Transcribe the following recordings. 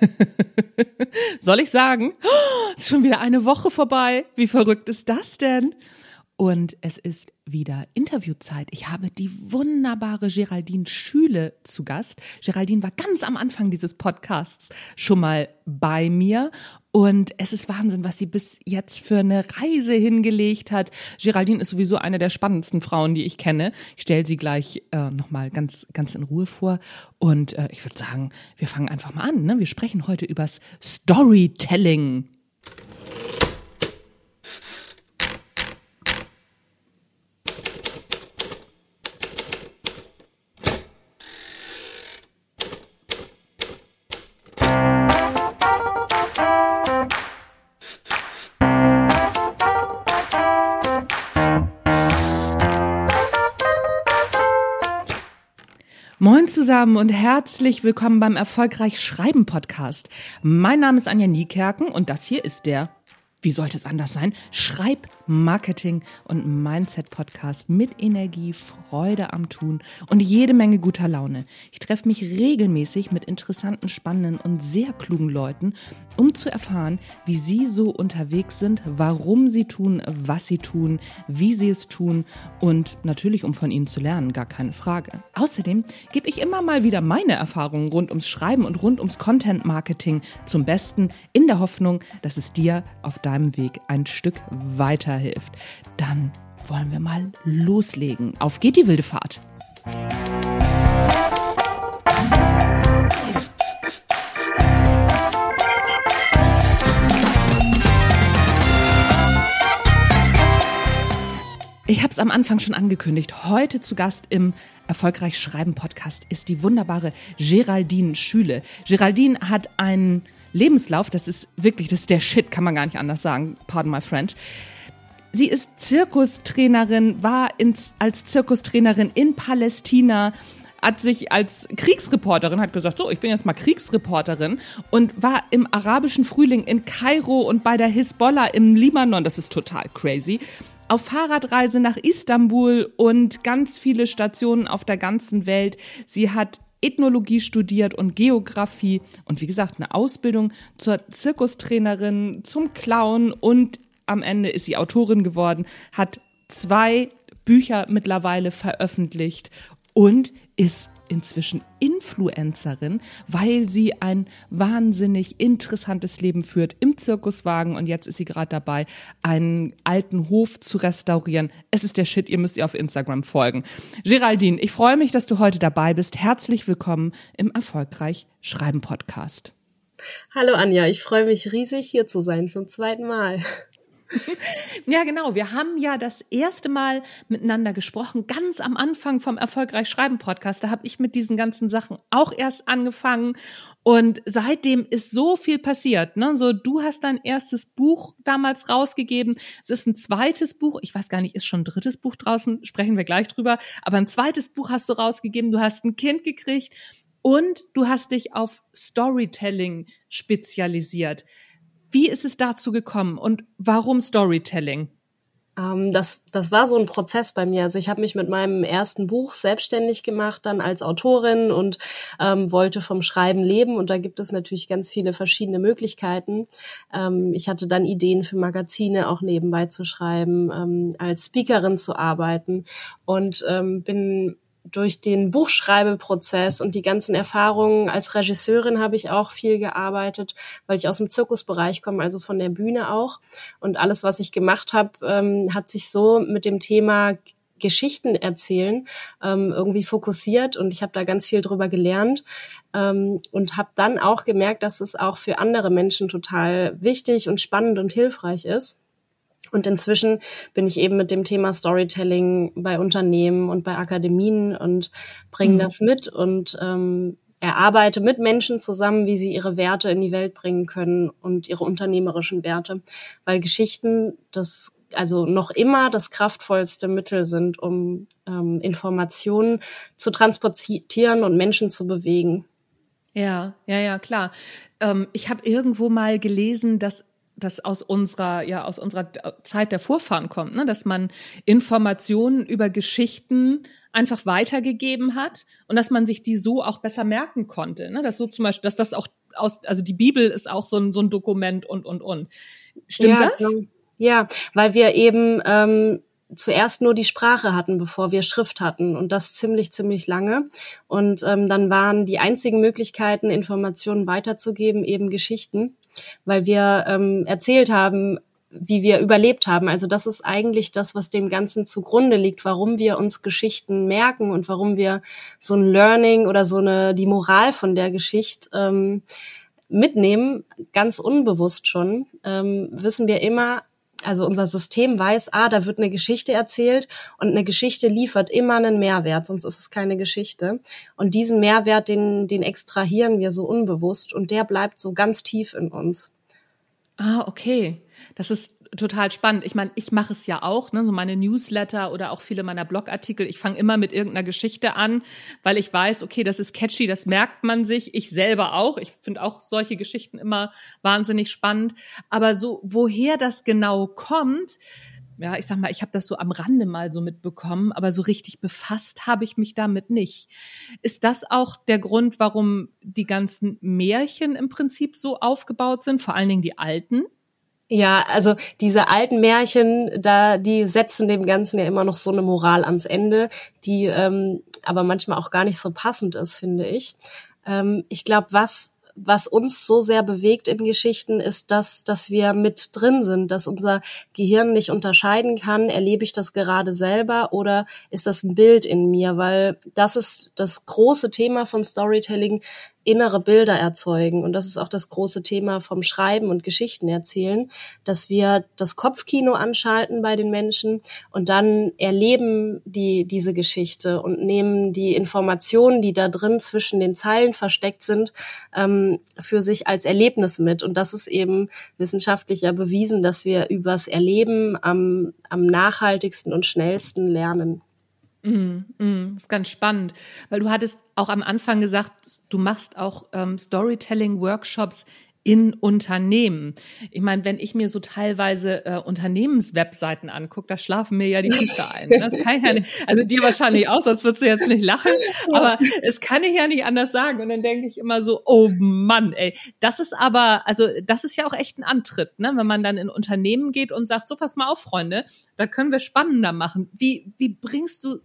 Soll ich sagen? Oh, ist schon wieder eine Woche vorbei. Wie verrückt ist das denn? Und es ist wieder Interviewzeit. Ich habe die wunderbare Geraldine Schüle zu Gast. Geraldine war ganz am Anfang dieses Podcasts schon mal bei mir. Und es ist Wahnsinn, was sie bis jetzt für eine Reise hingelegt hat. Geraldine ist sowieso eine der spannendsten Frauen, die ich kenne. Ich stelle sie gleich äh, nochmal ganz, ganz in Ruhe vor. Und äh, ich würde sagen, wir fangen einfach mal an. Ne? Wir sprechen heute übers Storytelling. Zusammen und herzlich willkommen beim Erfolgreich Schreiben Podcast. Mein Name ist Anja Niekerken und das hier ist der wie sollte es anders sein? Schreib Marketing und Mindset Podcast mit Energie, Freude am Tun und jede Menge guter Laune. Ich treffe mich regelmäßig mit interessanten, spannenden und sehr klugen Leuten, um zu erfahren, wie sie so unterwegs sind, warum sie tun, was sie tun, wie sie es tun und natürlich, um von ihnen zu lernen, gar keine Frage. Außerdem gebe ich immer mal wieder meine Erfahrungen rund ums Schreiben und rund ums Content Marketing zum Besten in der Hoffnung, dass es dir auf deinem deinem Weg ein Stück weiterhilft, dann wollen wir mal loslegen. Auf geht die wilde Fahrt. Ich habe es am Anfang schon angekündigt. Heute zu Gast im Erfolgreich Schreiben Podcast ist die wunderbare Geraldine Schüle. Geraldine hat einen Lebenslauf, das ist wirklich, das ist der Shit, kann man gar nicht anders sagen, pardon my French. Sie ist Zirkustrainerin, war ins, als Zirkustrainerin in Palästina, hat sich als Kriegsreporterin, hat gesagt, so, ich bin jetzt mal Kriegsreporterin und war im arabischen Frühling in Kairo und bei der Hisbollah im Libanon, das ist total crazy, auf Fahrradreise nach Istanbul und ganz viele Stationen auf der ganzen Welt. Sie hat Ethnologie studiert und Geografie und wie gesagt eine Ausbildung zur Zirkustrainerin, zum Clown und am Ende ist sie Autorin geworden, hat zwei Bücher mittlerweile veröffentlicht und ist inzwischen Influencerin, weil sie ein wahnsinnig interessantes Leben führt im Zirkuswagen und jetzt ist sie gerade dabei, einen alten Hof zu restaurieren. Es ist der Shit, ihr müsst ihr auf Instagram folgen. Geraldine, ich freue mich, dass du heute dabei bist. Herzlich willkommen im Erfolgreich Schreiben Podcast. Hallo Anja, ich freue mich riesig hier zu sein zum zweiten Mal. Ja, genau. Wir haben ja das erste Mal miteinander gesprochen, ganz am Anfang vom Erfolgreich Schreiben Podcast. Da habe ich mit diesen ganzen Sachen auch erst angefangen. Und seitdem ist so viel passiert. Ne? So, du hast dein erstes Buch damals rausgegeben. Es ist ein zweites Buch. Ich weiß gar nicht, ist schon ein drittes Buch draußen? Sprechen wir gleich drüber. Aber ein zweites Buch hast du rausgegeben. Du hast ein Kind gekriegt. Und du hast dich auf Storytelling spezialisiert. Wie ist es dazu gekommen und warum Storytelling? Ähm, das, das war so ein Prozess bei mir. Also ich habe mich mit meinem ersten Buch selbstständig gemacht, dann als Autorin und ähm, wollte vom Schreiben leben. Und da gibt es natürlich ganz viele verschiedene Möglichkeiten. Ähm, ich hatte dann Ideen für Magazine auch nebenbei zu schreiben, ähm, als Speakerin zu arbeiten und ähm, bin durch den Buchschreibeprozess und die ganzen Erfahrungen als Regisseurin habe ich auch viel gearbeitet, weil ich aus dem Zirkusbereich komme, also von der Bühne auch. Und alles, was ich gemacht habe, ähm, hat sich so mit dem Thema Geschichten erzählen ähm, irgendwie fokussiert und ich habe da ganz viel drüber gelernt ähm, und habe dann auch gemerkt, dass es auch für andere Menschen total wichtig und spannend und hilfreich ist. Und inzwischen bin ich eben mit dem Thema Storytelling bei Unternehmen und bei Akademien und bringe mhm. das mit und ähm, erarbeite mit Menschen zusammen, wie sie ihre Werte in die Welt bringen können und ihre unternehmerischen Werte, weil Geschichten das also noch immer das kraftvollste Mittel sind, um ähm, Informationen zu transportieren und Menschen zu bewegen. Ja, ja, ja, klar. Ähm, ich habe irgendwo mal gelesen, dass das aus unserer, ja, aus unserer Zeit der Vorfahren kommt, ne? dass man Informationen über Geschichten einfach weitergegeben hat und dass man sich die so auch besser merken konnte. Ne? Dass so zum Beispiel, dass das auch aus, also die Bibel ist auch so ein, so ein Dokument und, und, und. Stimmt ja, das? Ja, weil wir eben ähm, zuerst nur die Sprache hatten, bevor wir Schrift hatten und das ziemlich, ziemlich lange. Und ähm, dann waren die einzigen Möglichkeiten, Informationen weiterzugeben, eben Geschichten, weil wir ähm, erzählt haben, wie wir überlebt haben. Also das ist eigentlich das, was dem Ganzen zugrunde liegt, warum wir uns Geschichten merken und warum wir so ein Learning oder so eine die Moral von der Geschichte ähm, mitnehmen, ganz unbewusst schon, ähm, wissen wir immer, also unser System weiß, ah, da wird eine Geschichte erzählt und eine Geschichte liefert immer einen Mehrwert, sonst ist es keine Geschichte. Und diesen Mehrwert, den, den extrahieren wir so unbewusst und der bleibt so ganz tief in uns. Ah, okay. Das ist total spannend. Ich meine, ich mache es ja auch, ne, so meine Newsletter oder auch viele meiner Blogartikel. Ich fange immer mit irgendeiner Geschichte an, weil ich weiß, okay, das ist catchy, das merkt man sich. Ich selber auch. Ich finde auch solche Geschichten immer wahnsinnig spannend. Aber so, woher das genau kommt, ja, ich sag mal, ich habe das so am Rande mal so mitbekommen, aber so richtig befasst habe ich mich damit nicht. Ist das auch der Grund, warum die ganzen Märchen im Prinzip so aufgebaut sind, vor allen Dingen die alten? Ja, also diese alten Märchen, da die setzen dem Ganzen ja immer noch so eine Moral ans Ende, die ähm, aber manchmal auch gar nicht so passend ist, finde ich. Ähm, ich glaube, was was uns so sehr bewegt in Geschichten, ist das, dass wir mit drin sind, dass unser Gehirn nicht unterscheiden kann, erlebe ich das gerade selber oder ist das ein Bild in mir, weil das ist das große Thema von Storytelling, innere Bilder erzeugen. Und das ist auch das große Thema vom Schreiben und Geschichten erzählen, dass wir das Kopfkino anschalten bei den Menschen und dann erleben die diese Geschichte und nehmen die Informationen, die da drin zwischen den Zeilen versteckt sind, ähm, für sich als Erlebnis mit. Und das ist eben wissenschaftlich ja bewiesen, dass wir übers Erleben am, am nachhaltigsten und schnellsten lernen. Mm, mm, ist ganz spannend, weil du hattest auch am Anfang gesagt, du machst auch ähm, Storytelling-Workshops in Unternehmen. Ich meine, wenn ich mir so teilweise äh, Unternehmenswebseiten angucke, da schlafen mir ja die Füße ein. Das kann ich ja nicht, also dir wahrscheinlich auch, sonst würdest du jetzt nicht lachen, aber es kann ich ja nicht anders sagen. Und dann denke ich immer so, oh Mann, ey, das ist aber, also das ist ja auch echt ein Antritt, ne? wenn man dann in Unternehmen geht und sagt, so pass mal auf, Freunde, da können wir spannender machen. Wie, wie bringst du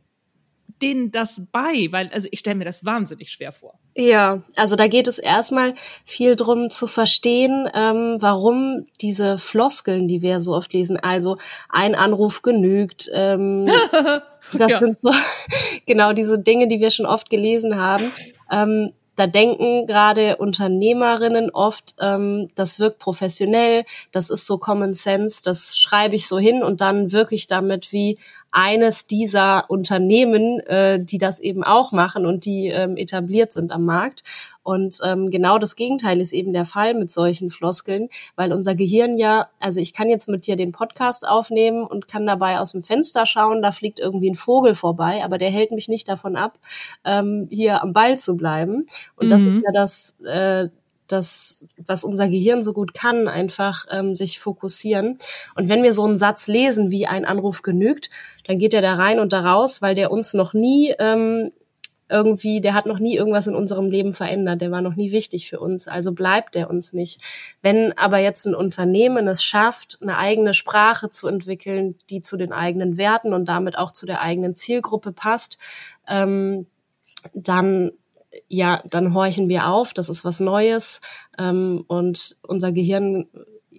denen das bei? Weil, also ich stelle mir das wahnsinnig schwer vor. Ja, also da geht es erstmal viel drum zu verstehen, ähm, warum diese Floskeln, die wir so oft lesen, also ein Anruf genügt, ähm, das ja. sind so genau diese Dinge, die wir schon oft gelesen haben. Ähm, da denken gerade Unternehmerinnen oft, ähm, das wirkt professionell, das ist so Common Sense, das schreibe ich so hin und dann wirklich damit wie eines dieser Unternehmen, äh, die das eben auch machen und die ähm, etabliert sind am Markt. Und ähm, genau das Gegenteil ist eben der Fall mit solchen Floskeln, weil unser Gehirn ja, also ich kann jetzt mit dir den Podcast aufnehmen und kann dabei aus dem Fenster schauen, da fliegt irgendwie ein Vogel vorbei, aber der hält mich nicht davon ab, ähm, hier am Ball zu bleiben. Und mhm. das ist ja das, äh, das, was unser Gehirn so gut kann, einfach ähm, sich fokussieren. Und wenn wir so einen Satz lesen, wie ein Anruf genügt, dann geht er da rein und da raus, weil der uns noch nie ähm, irgendwie, der hat noch nie irgendwas in unserem Leben verändert, der war noch nie wichtig für uns, also bleibt der uns nicht. Wenn aber jetzt ein Unternehmen es schafft, eine eigene Sprache zu entwickeln, die zu den eigenen Werten und damit auch zu der eigenen Zielgruppe passt, ähm, dann ja, dann horchen wir auf, das ist was Neues ähm, und unser Gehirn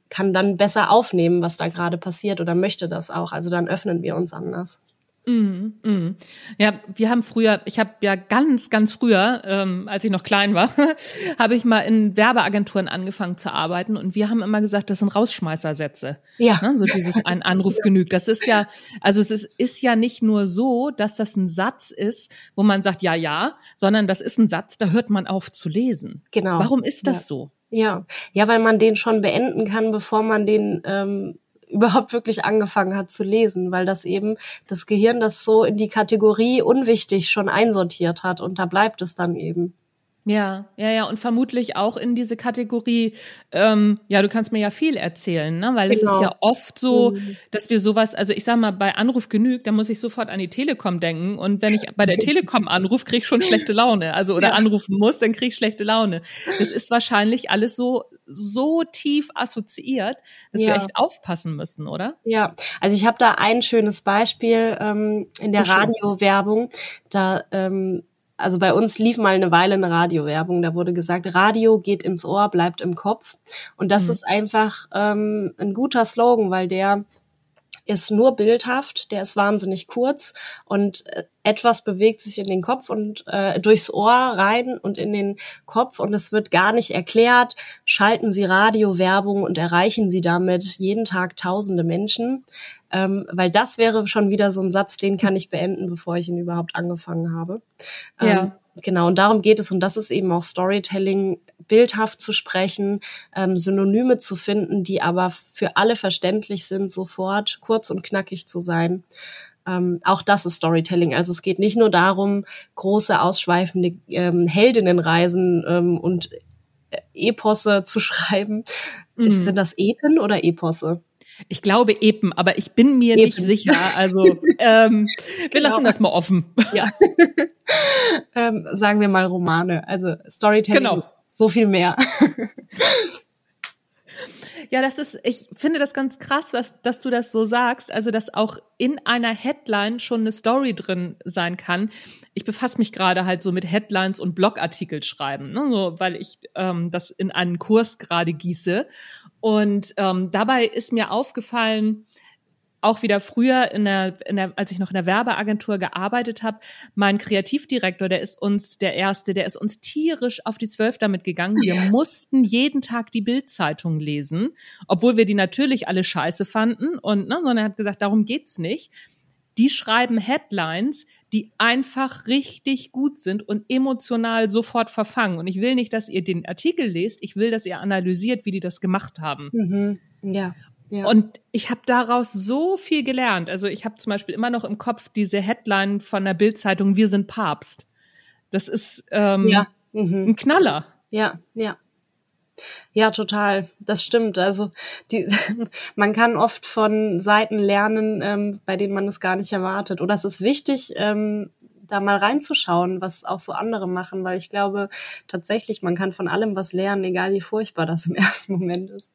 kann dann besser aufnehmen, was da gerade passiert oder möchte das auch. Also dann öffnen wir uns anders. Mm, mm. Ja, wir haben früher, ich habe ja ganz, ganz früher, ähm, als ich noch klein war, habe ich mal in Werbeagenturen angefangen zu arbeiten und wir haben immer gesagt, das sind Rausschmeißersätze. Ja. Ne? So dieses ein Anruf genügt. Das ist ja, also es ist, ist ja nicht nur so, dass das ein Satz ist, wo man sagt, ja, ja, sondern das ist ein Satz, da hört man auf zu lesen. Genau. Warum ist das ja. so? Ja, ja, weil man den schon beenden kann, bevor man den ähm, überhaupt wirklich angefangen hat zu lesen, weil das eben das Gehirn das so in die Kategorie unwichtig schon einsortiert hat und da bleibt es dann eben. Ja, ja, ja, und vermutlich auch in diese Kategorie, ähm, ja, du kannst mir ja viel erzählen, ne? Weil genau. es ist ja genau. oft so, mhm. dass wir sowas, also ich sag mal, bei Anruf genügt, da muss ich sofort an die Telekom denken. Und wenn ich bei der Telekom anrufe, krieg ich schon schlechte Laune. Also oder ja. anrufen muss, dann krieg ich schlechte Laune. Das ist wahrscheinlich alles so, so tief assoziiert, dass ja. wir echt aufpassen müssen, oder? Ja, also ich habe da ein schönes Beispiel ähm, in der Radiowerbung. Da ähm, also bei uns lief mal eine Weile eine Radiowerbung, da wurde gesagt, Radio geht ins Ohr, bleibt im Kopf. Und das mhm. ist einfach ähm, ein guter Slogan, weil der ist nur bildhaft, der ist wahnsinnig kurz und äh, etwas bewegt sich in den Kopf und äh, durchs Ohr rein und in den Kopf und es wird gar nicht erklärt. Schalten Sie Radiowerbung und erreichen Sie damit jeden Tag tausende Menschen. Ähm, weil das wäre schon wieder so ein Satz, den kann ich beenden, bevor ich ihn überhaupt angefangen habe. Ähm, ja. Genau, und darum geht es. Und das ist eben auch Storytelling, bildhaft zu sprechen, ähm, Synonyme zu finden, die aber für alle verständlich sind, sofort kurz und knackig zu sein. Ähm, auch das ist Storytelling. Also es geht nicht nur darum, große, ausschweifende ähm, Heldinnenreisen ähm, und äh, Eposse zu schreiben. Mhm. Ist denn das Epen oder Eposse? Ich glaube Epen, aber ich bin mir Epen. nicht sicher. Also ähm, wir genau. lassen das mal offen. Ja. ähm, sagen wir mal Romane. Also Storytelling, genau. so viel mehr. Ja, das ist, ich finde das ganz krass, was, dass du das so sagst. Also, dass auch in einer Headline schon eine Story drin sein kann. Ich befasse mich gerade halt so mit Headlines und Blogartikel schreiben, ne? so, weil ich ähm, das in einen Kurs gerade gieße. Und ähm, dabei ist mir aufgefallen, auch wieder früher, in der, in der, als ich noch in der Werbeagentur gearbeitet habe, mein Kreativdirektor, der ist uns der Erste, der ist uns tierisch auf die Zwölf damit gegangen. Wir mussten jeden Tag die Bildzeitung lesen, obwohl wir die natürlich alle scheiße fanden. Und ne, sondern er hat gesagt, darum geht's nicht. Die schreiben Headlines, die einfach richtig gut sind und emotional sofort verfangen. Und ich will nicht, dass ihr den Artikel lest, ich will, dass ihr analysiert, wie die das gemacht haben. Mhm. Ja. Ja. Und ich habe daraus so viel gelernt. Also ich habe zum Beispiel immer noch im Kopf diese Headline von der Bildzeitung Wir sind Papst. Das ist ähm, ja. mhm. ein Knaller. Ja, ja. Ja, total. Das stimmt. Also die, man kann oft von Seiten lernen, ähm, bei denen man es gar nicht erwartet. Oder es ist wichtig, ähm, da mal reinzuschauen, was auch so andere machen, weil ich glaube tatsächlich, man kann von allem was lernen, egal wie furchtbar das im ersten Moment ist.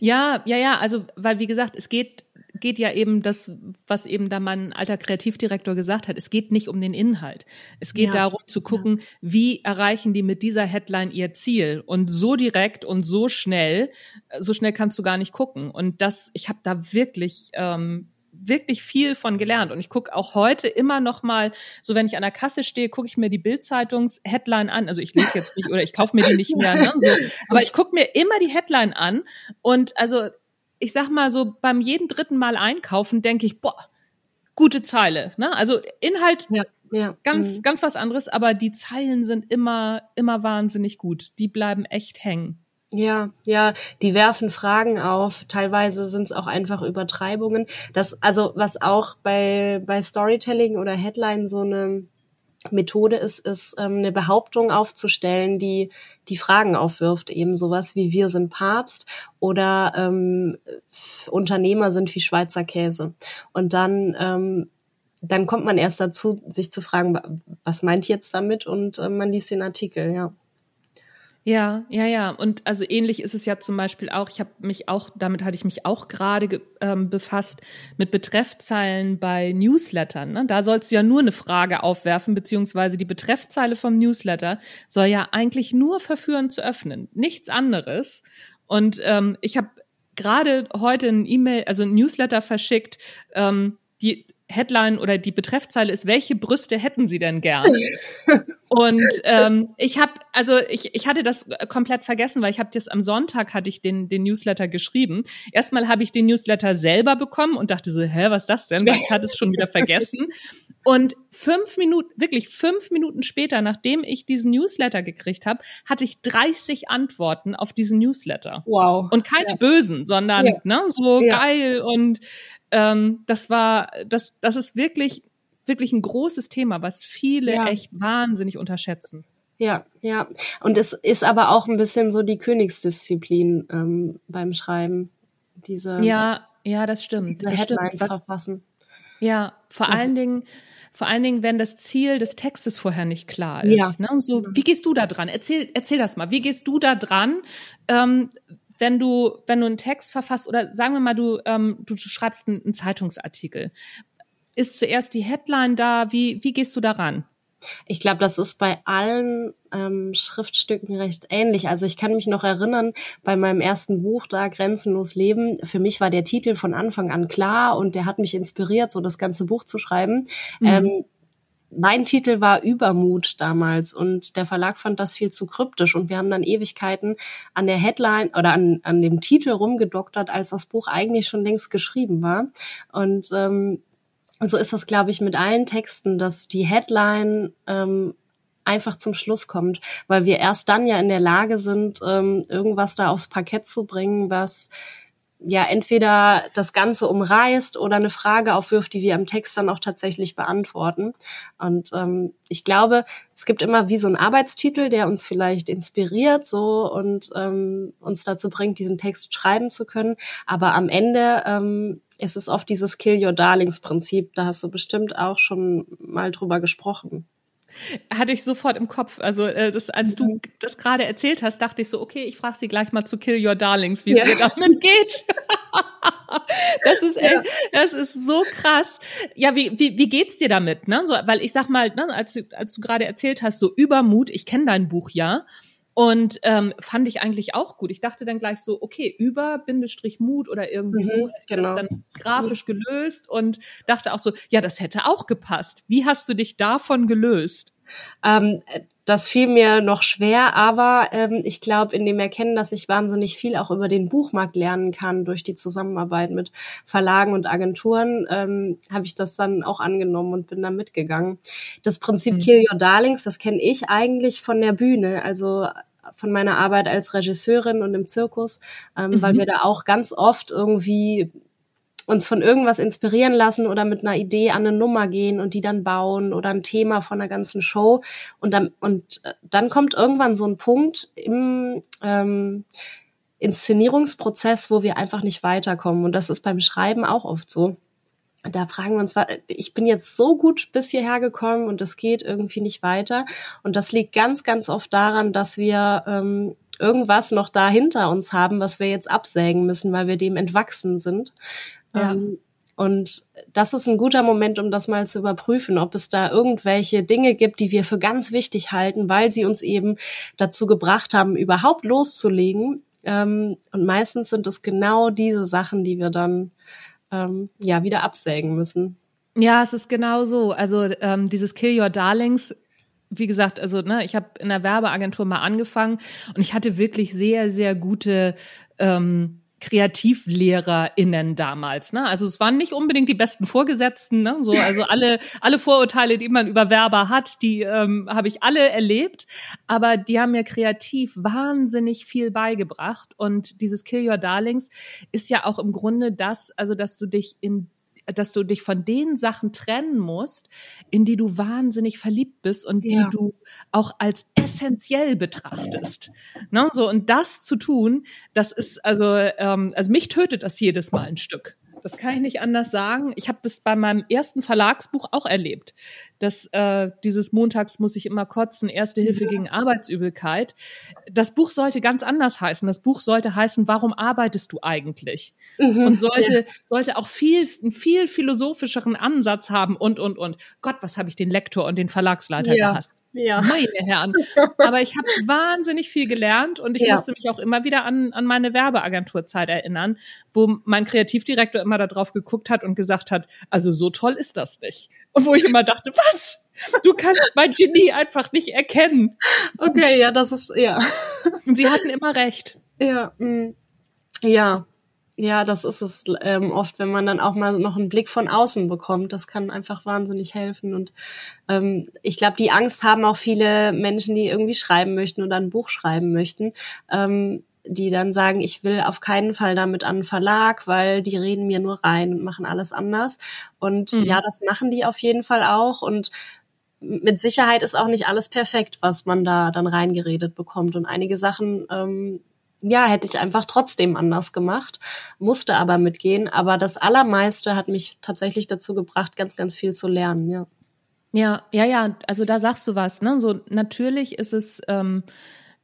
Ja, ja, ja. Also weil wie gesagt, es geht geht ja eben das, was eben da mein alter Kreativdirektor gesagt hat. Es geht nicht um den Inhalt. Es geht ja, darum zu gucken, wie erreichen die mit dieser Headline ihr Ziel? Und so direkt und so schnell, so schnell kannst du gar nicht gucken. Und das, ich habe da wirklich ähm, wirklich viel von gelernt und ich gucke auch heute immer noch mal so wenn ich an der Kasse stehe gucke ich mir die Bildzeitungs Headline an also ich lese jetzt nicht oder ich kaufe mir die nicht mehr ne, so. aber ich gucke mir immer die Headline an und also ich sag mal so, beim jeden dritten Mal einkaufen denke ich, boah, gute Zeile. Ne? Also Inhalt ja, ja. ganz, mhm. ganz was anderes, aber die Zeilen sind immer, immer wahnsinnig gut. Die bleiben echt hängen. Ja, ja, die werfen Fragen auf. Teilweise sind es auch einfach Übertreibungen. Das, also was auch bei bei Storytelling oder Headline so eine Methode ist, ist ähm, eine Behauptung aufzustellen, die die Fragen aufwirft, eben sowas wie wir sind Papst oder ähm, Unternehmer sind wie Schweizer Käse. Und dann ähm, dann kommt man erst dazu, sich zu fragen, was meint jetzt damit? Und äh, man liest den Artikel, ja. Ja, ja, ja. Und also ähnlich ist es ja zum Beispiel auch, ich habe mich auch, damit hatte ich mich auch gerade ähm, befasst, mit Betreffzeilen bei Newslettern. Ne? Da sollst du ja nur eine Frage aufwerfen, beziehungsweise die Betreffzeile vom Newsletter soll ja eigentlich nur verführen zu öffnen, nichts anderes. Und ähm, ich habe gerade heute ein E-Mail, also ein Newsletter verschickt, ähm, die Headline oder die Betreffzeile ist, welche Brüste hätten Sie denn gern? Und ähm, ich habe, also ich, ich hatte das komplett vergessen, weil ich habe das am Sonntag hatte ich den, den Newsletter geschrieben. Erstmal habe ich den Newsletter selber bekommen und dachte so, hä, was ist das denn? Weil ich hatte es schon wieder vergessen. Und fünf Minuten, wirklich fünf Minuten später, nachdem ich diesen Newsletter gekriegt habe, hatte ich 30 Antworten auf diesen Newsletter. Wow. Und keine ja. bösen, sondern ja. ne, so ja. geil und ähm, das war, das, das ist wirklich, wirklich ein großes Thema, was viele ja. echt wahnsinnig unterschätzen. Ja, ja. Und es ist aber auch ein bisschen so die Königsdisziplin ähm, beim Schreiben. Diese, ja, ja, das stimmt. Diese das Headlines stimmt. verfassen. Ja, vor Also- allen Dingen, vor allen Dingen, wenn das Ziel des Textes vorher nicht klar ist. Ja. Ne? So, wie gehst du da dran? Erzähl, erzähl das mal. Wie gehst du da dran, ähm, wenn du, wenn du einen Text verfasst oder sagen wir mal, du, ähm, du schreibst einen, einen Zeitungsartikel. Ist zuerst die Headline da? Wie, wie gehst du daran? Ich glaube, das ist bei allen ähm, Schriftstücken recht ähnlich. Also ich kann mich noch erinnern, bei meinem ersten Buch da, Grenzenlos Leben, für mich war der Titel von Anfang an klar und der hat mich inspiriert, so das ganze Buch zu schreiben. Mhm. Ähm, mein Titel war Übermut damals und der Verlag fand das viel zu kryptisch und wir haben dann Ewigkeiten an der Headline oder an, an dem Titel rumgedoktert, als das Buch eigentlich schon längst geschrieben war. Und ähm, so ist das, glaube ich, mit allen Texten, dass die Headline ähm, einfach zum Schluss kommt, weil wir erst dann ja in der Lage sind, ähm, irgendwas da aufs Parkett zu bringen, was ja entweder das Ganze umreißt oder eine Frage aufwirft, die wir im Text dann auch tatsächlich beantworten. Und ähm, ich glaube, es gibt immer wie so einen Arbeitstitel, der uns vielleicht inspiriert so und ähm, uns dazu bringt, diesen Text schreiben zu können. Aber am Ende ähm, ist es oft dieses Kill Your Darlings Prinzip. Da hast du bestimmt auch schon mal drüber gesprochen. Hatte ich sofort im Kopf. Also äh, das, als du das gerade erzählt hast, dachte ich so, okay, ich frage sie gleich mal zu Kill Your Darlings, wie es Ja. ihr damit geht. das ist echt, das ist so krass. Ja, wie, wie, wie geht's dir damit? Ne? So, weil ich sag mal, ne, als, du, als du gerade erzählt hast, so Übermut, ich kenne dein Buch ja. Und ähm, fand ich eigentlich auch gut. Ich dachte dann gleich so, okay, über Bindestrich Mut oder irgendwie Mhm, so, hätte ich genau. das dann grafisch gelöst und dachte auch so, ja, das hätte auch gepasst. Wie hast du dich davon gelöst? Ähm, das fiel mir noch schwer, aber ähm, ich glaube, in dem Erkennen, dass ich wahnsinnig viel auch über den Buchmarkt lernen kann durch die Zusammenarbeit mit Verlagen und Agenturen, ähm, habe ich das dann auch angenommen und bin da mitgegangen. Das Prinzip Mhm. Kill Your Darlings, das kenne ich eigentlich von der Bühne, also von meiner Arbeit als Regisseurin und im Zirkus, ähm, weil Mhm. wir da auch ganz oft irgendwie uns von irgendwas inspirieren lassen oder mit einer Idee an eine Nummer gehen und die dann bauen oder ein Thema von einer ganzen Show. Und dann, und äh, dann kommt irgendwann so ein Punkt im ähm, Inszenierungsprozess, wo wir einfach nicht weiterkommen. Und das ist beim Schreiben auch oft so. Da fragen wir uns, ich bin jetzt so gut bis hierher gekommen und es geht irgendwie nicht weiter. Und das liegt ganz, ganz oft daran, dass wir ähm, irgendwas noch da hinter uns haben, was wir jetzt absägen müssen, weil wir dem entwachsen sind. Ja. Ähm, und das ist ein guter Moment, um das mal zu überprüfen, ob es da irgendwelche Dinge gibt, die wir für ganz wichtig halten, weil sie uns eben dazu gebracht haben, überhaupt loszulegen. Ähm, und meistens sind es genau diese Sachen, die wir dann ähm, ja wieder absägen müssen. Ja, es ist genau so. Also ähm, dieses Kill Your Darlings, wie gesagt, also ne, ich habe in der Werbeagentur mal angefangen und ich hatte wirklich sehr, sehr gute ähm, KreativlehrerInnen damals, ne? Also es waren nicht unbedingt die besten Vorgesetzten, ne? So, also alle, alle Vorurteile, die man über Werber hat, die ähm, habe ich alle erlebt. Aber die haben mir kreativ wahnsinnig viel beigebracht. Und dieses Kill Your Darlings ist ja auch im Grunde das, also dass du dich in dass du dich von den Sachen trennen musst, in die du wahnsinnig verliebt bist und die Ja. du auch als essentiell betrachtest. Ne? So und das zu tun, das ist also ähm, also mich tötet das jedes Mal ein Stück. Das kann ich nicht anders sagen. Ich habe das bei meinem ersten Verlagsbuch auch erlebt. dass äh, dieses Montags muss ich immer kotzen, Erste Hilfe gegen Arbeitsübelkeit. Das Buch sollte ganz anders heißen. Das Buch sollte heißen, warum arbeitest du eigentlich? Mhm. Und sollte, sollte auch viel, einen viel philosophischeren Ansatz haben und, und, und. Gott, was habe ich den Lektor und den Verlagsleiter Ja. gehasst. Ja. Meine Herren. Aber ich habe wahnsinnig viel gelernt und ich Ja. musste mich auch immer wieder an, an meine Werbeagenturzeit erinnern, wo mein Kreativdirektor immer darauf geguckt hat und gesagt hat, also so toll ist das nicht. Und wo ich immer dachte, was? Du kannst mein Genie einfach nicht erkennen. Okay, ja, das ist, ja. Und sie hatten immer recht. Ja, mm. ja. Ja, das ist es ähm, oft, wenn man dann auch mal noch einen Blick von außen bekommt. Das kann einfach wahnsinnig helfen. Und ähm, ich glaube, die Angst haben auch viele Menschen, die irgendwie schreiben möchten oder ein Buch schreiben möchten, ähm, die dann sagen, ich will auf keinen Fall damit an einen Verlag, weil die reden mir nur rein und machen alles anders. Und Mhm. ja, das machen die auf jeden Fall auch. Und mit Sicherheit ist auch nicht alles perfekt, was man da dann reingeredet bekommt. Und einige Sachen, ähm, ja, hätte ich einfach trotzdem anders gemacht, musste aber mitgehen. Aber das Allermeiste hat mich tatsächlich dazu gebracht, ganz, ganz viel zu lernen, ja. Ja, ja, ja, also da sagst du was, ne? So natürlich ist es ähm,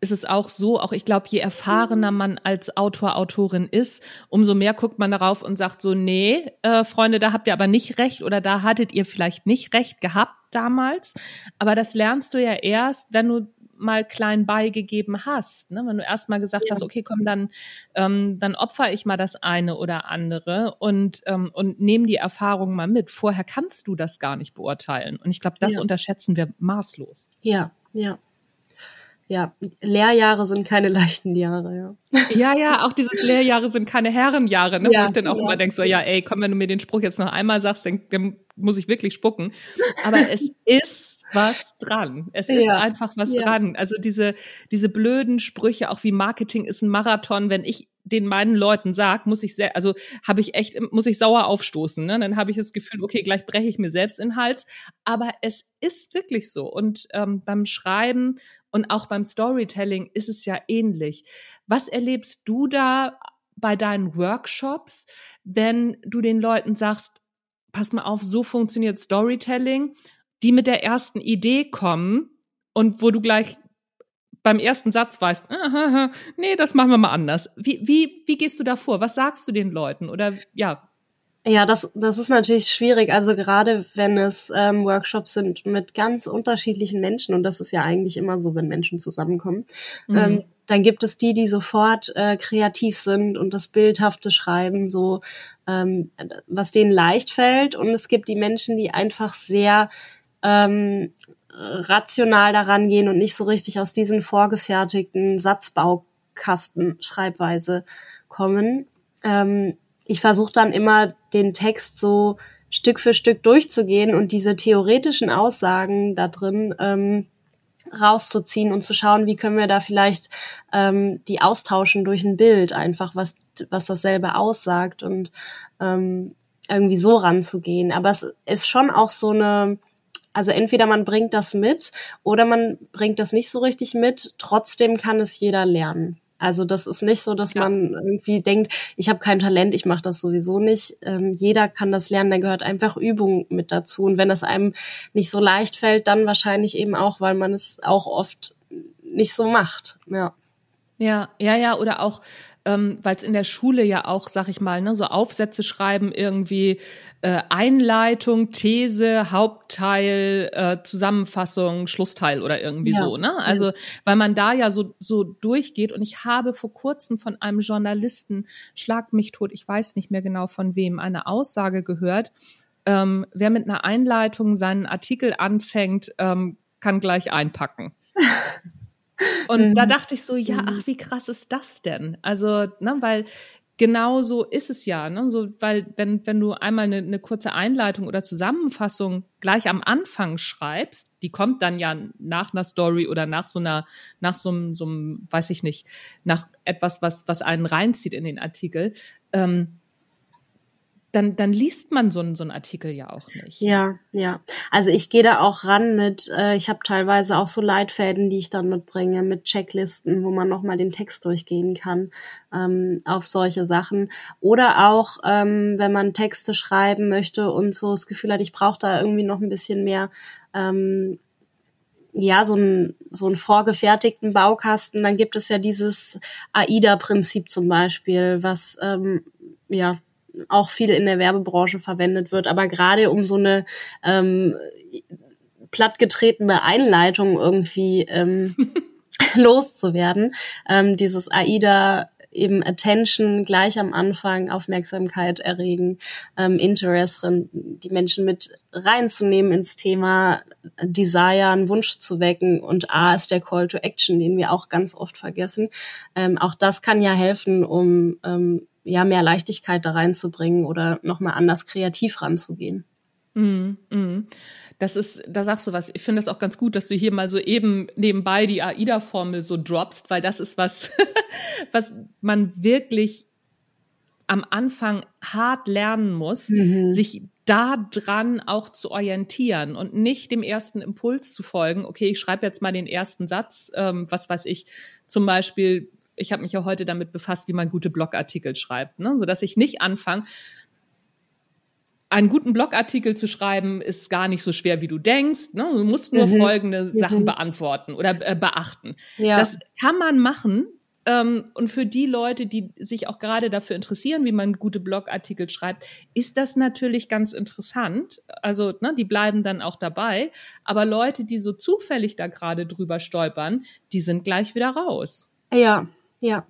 ist es auch so, auch ich glaube, je erfahrener man als Autor, Autorin ist, umso mehr guckt man darauf und sagt so, nee, äh, Freunde, da habt ihr aber nicht recht oder da hattet ihr vielleicht nicht recht gehabt damals. Aber das lernst du ja erst, wenn du mal klein beigegeben hast, ne? wenn du erst mal gesagt ja. hast, okay, komm, dann ähm, dann opfer ich mal das eine oder andere und ähm, und nehme die Erfahrung mal mit. Vorher kannst du das gar nicht beurteilen und ich glaube, das ja. unterschätzen wir maßlos. Ja, ja ja, Lehrjahre sind keine leichten Jahre, ja. Ja, ja, auch dieses Lehrjahre sind keine Herrenjahre, ne? Ja, wo ich dann auch ja. immer denke, so, ja, ey, komm, wenn du mir den Spruch jetzt noch einmal sagst, dann, dann muss ich wirklich spucken. Aber es ist was dran. Es ist ja. einfach was dran. Also diese, diese blöden Sprüche, auch wie Marketing ist ein Marathon, wenn ich den meinen Leuten sag, muss ich sehr, also habe ich echt, muss ich sauer aufstoßen. Ne? Dann habe ich das Gefühl, okay, gleich breche ich mir selbst in den Hals. Aber es ist wirklich so. Und ähm, beim Schreiben und auch beim Storytelling ist es ja ähnlich. Was erlebst du da bei deinen Workshops, wenn du den Leuten sagst, pass mal auf, so funktioniert Storytelling, die mit der ersten Idee kommen und wo du gleich beim ersten Satz weißt, nee, das machen wir mal anders. Wie, wie, wie gehst du da vor? Was sagst du den Leuten? Oder ja. Ja, das, das ist natürlich schwierig. Also gerade wenn es ähm, Workshops sind mit ganz unterschiedlichen Menschen, und das ist ja eigentlich immer so, wenn Menschen zusammenkommen, mhm. ähm, dann gibt es die, die sofort äh, kreativ sind und das Bildhafte schreiben, so ähm, was denen leicht fällt. Und es gibt die Menschen, die einfach sehr ähm, rational daran gehen und nicht so richtig aus diesen vorgefertigten Satzbaukasten Schreibweise kommen. Ähm, ich versuche dann immer den Text so Stück für Stück durchzugehen und diese theoretischen Aussagen da drin ähm, rauszuziehen und zu schauen, wie können wir da vielleicht ähm, die austauschen durch ein Bild einfach, was, was dasselbe aussagt und ähm, irgendwie so ranzugehen. Aber es ist schon auch so eine, also entweder man bringt das mit oder man bringt das nicht so richtig mit. Trotzdem kann es jeder lernen. Also das ist nicht so, dass ja. man irgendwie denkt, ich habe kein Talent, ich mache das sowieso nicht. Ähm, jeder kann das lernen, da gehört einfach Übung mit dazu. Und wenn es einem nicht so leicht fällt, dann wahrscheinlich eben auch, weil man es auch oft nicht so macht. Ja. Ja, ja, ja, oder auch ähm, weil es in der Schule ja auch, sag ich mal, ne, so Aufsätze schreiben, irgendwie äh, Einleitung, These, Hauptteil, äh, Zusammenfassung, Schlussteil oder irgendwie ja. so, ne? Also, ja. weil man da ja so, so durchgeht und ich habe vor kurzem von einem Journalisten, schlag mich tot, ich weiß nicht mehr genau von wem, eine Aussage gehört, ähm, wer mit einer Einleitung seinen Artikel anfängt, ähm, kann gleich einpacken. Und mhm. da dachte ich so, ja, mhm. ach, wie krass ist das denn? Also, ne, weil genau so ist es ja, ne? So, weil wenn, wenn du einmal eine, eine kurze Einleitung oder Zusammenfassung gleich am Anfang schreibst, die kommt dann ja nach einer Story oder nach so einer, nach so einem, so einem, weiß ich nicht, nach etwas, was, was einen reinzieht in den Artikel, ähm, dann, dann liest man so, einen so einen Artikel ja auch nicht. Ja, ja. Also ich gehe da auch ran mit, äh, ich habe teilweise auch so Leitfäden, die ich dann mitbringe, mit Checklisten, wo man nochmal den Text durchgehen kann ähm, auf solche Sachen. Oder auch, ähm, wenn man Texte schreiben möchte und so das Gefühl hat, ich brauche da irgendwie noch ein bisschen mehr ähm, ja, so ein so ein vorgefertigten Baukasten, dann gibt es ja dieses AIDA-Prinzip zum Beispiel, was ähm, ja auch viel in der Werbebranche verwendet wird, aber gerade um so eine ähm, plattgetretene Einleitung irgendwie ähm, loszuwerden, ähm, dieses AIDA eben Attention gleich am Anfang, Aufmerksamkeit erregen, ähm, Interest, die Menschen mit reinzunehmen ins Thema, Desire, einen Wunsch zu wecken und A ist der Call to Action, den wir auch ganz oft vergessen. Ähm, auch das kann ja helfen, um ähm, ja mehr Leichtigkeit da reinzubringen oder nochmal anders kreativ ranzugehen. Mm, mm. Das ist, da sagst du was. Ich finde es auch ganz gut, dass du hier mal so eben nebenbei die AIDA-Formel so droppst, weil das ist was, was man wirklich am Anfang hart lernen muss, mhm. sich da dran auch zu orientieren und nicht dem ersten Impuls zu folgen. Okay, ich schreibe jetzt mal den ersten Satz, ähm, was weiß ich, zum Beispiel, ich habe mich ja heute damit befasst, wie man gute Blogartikel schreibt, ne? sodass ich nicht anfange, einen guten Blogartikel zu schreiben ist gar nicht so schwer, wie du denkst. Ne? Du musst nur mhm. folgende mhm. Sachen beantworten oder äh, beachten. Ja. Das kann man machen. Ähm, und für die Leute, die sich auch gerade dafür interessieren, wie man gute Blogartikel schreibt, ist das natürlich ganz interessant. Also, ne, die bleiben dann auch dabei. Aber Leute, die so zufällig da gerade drüber stolpern, die sind gleich wieder raus. Ja, ja.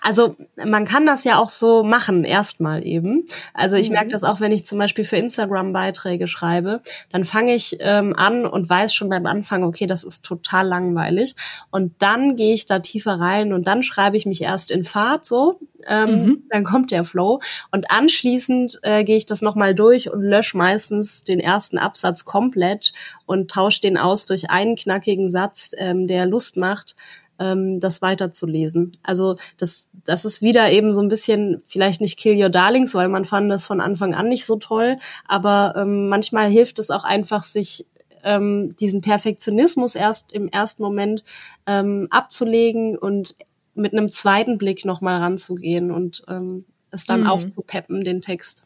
Also man kann das ja auch so machen, erstmal eben. Also ich mhm. merke das auch, wenn ich zum Beispiel für Instagram Beiträge schreibe, dann fange ich ähm, an und weiß schon beim Anfang, okay, das ist total langweilig. Und dann gehe ich da tiefer rein und dann schreibe ich mich erst in Fahrt so, ähm, mhm. dann kommt der Flow. Und anschließend äh, gehe ich das nochmal durch und lösche meistens den ersten Absatz komplett und tausche den aus durch einen knackigen Satz, ähm, der Lust macht ähm, das weiterzulesen. Also das, das ist wieder eben so ein bisschen vielleicht nicht Kill Your Darlings, weil man fand das von Anfang an nicht so toll, aber ähm, manchmal hilft es auch einfach, sich ähm, diesen Perfektionismus erst im ersten Moment ähm, abzulegen und mit einem zweiten Blick nochmal ranzugehen und ähm, es dann mhm. aufzupeppen, den Text.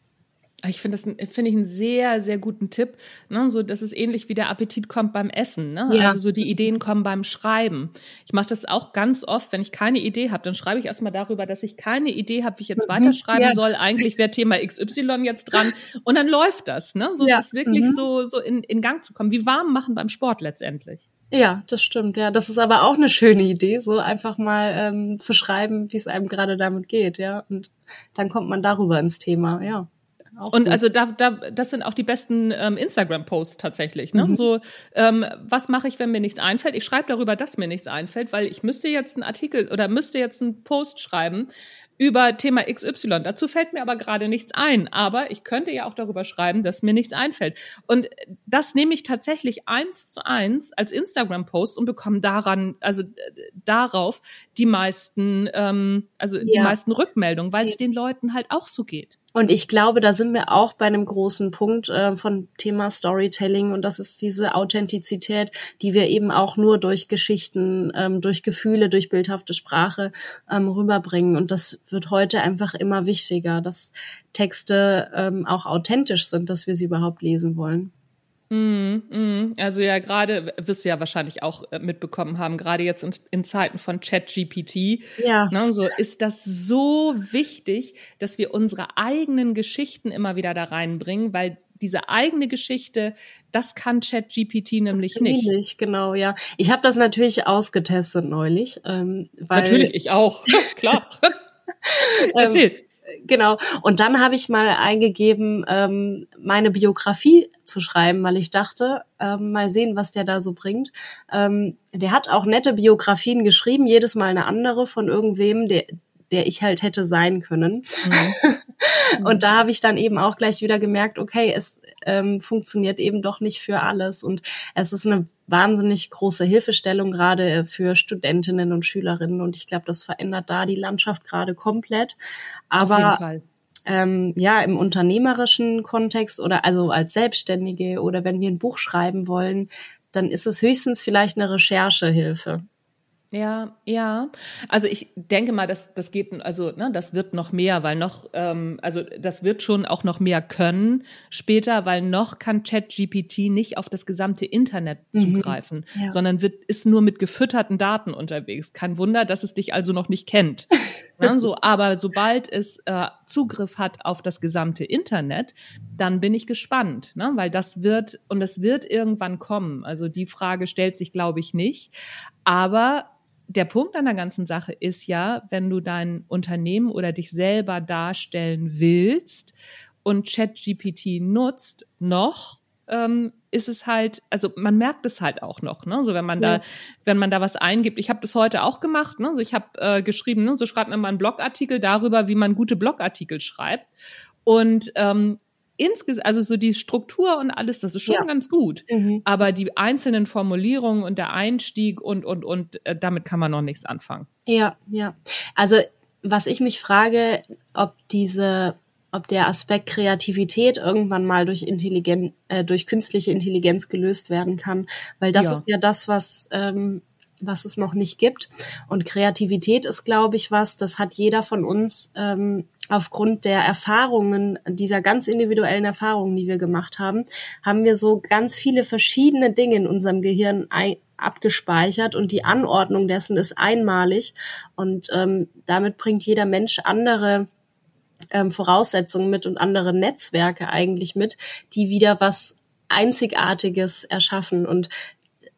Ich finde das finde ich einen sehr sehr guten Tipp, ne? so dass es ähnlich wie der Appetit kommt beim Essen, ne? Ja. Also so die Ideen kommen beim Schreiben. Ich mache das auch ganz oft, wenn ich keine Idee habe, dann schreibe ich erstmal darüber, dass ich keine Idee habe, wie ich jetzt mhm. weiterschreiben ja. soll. Eigentlich wäre Thema XY jetzt dran und dann läuft das, ne? So ja. ist es wirklich mhm. so so in, in Gang zu kommen, wie warm machen beim Sport letztendlich. Ja, das stimmt. Ja, das ist aber auch eine schöne Idee, so einfach mal ähm, zu schreiben, wie es einem gerade damit geht, ja. Und dann kommt man darüber ins Thema, ja. Auch und gut. also da, da, das sind auch die besten ähm, Instagram-Posts tatsächlich. Ne? Mhm. So, ähm, was mache ich, wenn mir nichts einfällt? Ich schreibe darüber, dass mir nichts einfällt, weil ich müsste jetzt einen Artikel oder müsste jetzt einen Post schreiben, über Thema XY. Dazu fällt mir aber gerade nichts ein. Aber ich könnte ja auch darüber schreiben, dass mir nichts einfällt. Und das nehme ich tatsächlich eins zu eins als Instagram-Post und bekomme daran, also darauf die meisten, ähm, also die meisten Rückmeldungen, weil es ja. den Leuten halt auch so geht. Und ich glaube, da sind wir auch bei einem großen Punkt äh, von Thema Storytelling und das ist diese Authentizität, die wir eben auch nur durch Geschichten, ähm, durch Gefühle, durch bildhafte Sprache ähm, rüberbringen. Und das wird heute einfach immer wichtiger, dass Texte ähm, auch authentisch sind, dass wir sie überhaupt lesen wollen. Mm, mm. Also ja, gerade wirst du ja wahrscheinlich auch äh, mitbekommen haben, gerade jetzt in, in Zeiten von ChatGPT, ja. ne, so ist das so wichtig, dass wir unsere eigenen Geschichten immer wieder da reinbringen, weil diese eigene Geschichte, das kann ChatGPT nämlich nicht. Nicht, genau, ja. Ich habe das natürlich ausgetestet neulich. Ähm, weil natürlich, ich auch, klar. Erzähl genau. Und dann habe ich mal eingegeben, ähm, meine Biografie zu schreiben, weil ich dachte, ähm, mal sehen, was der da so bringt. Ähm, der hat auch nette Biografien geschrieben, jedes Mal eine andere von irgendwem, der, der ich halt hätte sein können. Mhm. und da habe ich dann eben auch gleich wieder gemerkt, okay, es ähm, funktioniert eben doch nicht für alles. Und es ist eine wahnsinnig große Hilfestellung gerade für Studentinnen und Schülerinnen. Und ich glaube, das verändert da die Landschaft gerade komplett. Aber Auf jeden Fall. Ähm, ja, im unternehmerischen Kontext oder also als Selbstständige oder wenn wir ein Buch schreiben wollen, dann ist es höchstens vielleicht eine Recherchehilfe. Ja, ja. Also ich denke mal, das, das geht, also ne, das wird noch mehr, weil noch, ähm, also das wird schon auch noch mehr können später, weil noch kann ChatGPT nicht auf das gesamte Internet mhm. zugreifen, mhm, ja. sondern wird ist nur mit gefütterten Daten unterwegs. Kein Wunder, dass es dich also noch nicht kennt. ne, so, aber sobald es äh, Zugriff hat auf das gesamte Internet, dann bin ich gespannt, ne, weil das wird und es wird irgendwann kommen. Also die Frage stellt sich, glaube ich, nicht. Aber der Punkt an der ganzen Sache ist ja, wenn du dein Unternehmen oder dich selber darstellen willst und ChatGPT nutzt, noch ähm, ist es halt, also man merkt es halt auch noch, ne? So wenn man ja. da, wenn man da was eingibt. Ich habe das heute auch gemacht, ne? So ich habe äh, geschrieben, ne? so schreibt mir mal einen Blogartikel darüber, wie man gute Blogartikel schreibt. Und ähm, insgesamt, also so die Struktur und alles, das ist schon ja. ganz gut. Mhm. Aber die einzelnen Formulierungen und der Einstieg und, und, und, äh, damit kann man noch nichts anfangen. Ja, ja. Also, was ich mich frage, ob diese ob der Aspekt Kreativität irgendwann mal durch Intelligenz, äh, durch künstliche Intelligenz gelöst werden kann, weil das ja. ist ja das, was ähm, was es noch nicht gibt. Und Kreativität ist, glaube ich, was, das hat jeder von uns ähm, aufgrund der Erfahrungen, dieser ganz individuellen Erfahrungen, die wir gemacht haben, haben wir so ganz viele verschiedene Dinge in unserem Gehirn abgespeichert und die Anordnung dessen ist einmalig und ähm, damit bringt jeder Mensch andere ähm, Voraussetzungen mit und andere Netzwerke eigentlich mit, die wieder was Einzigartiges erschaffen. Und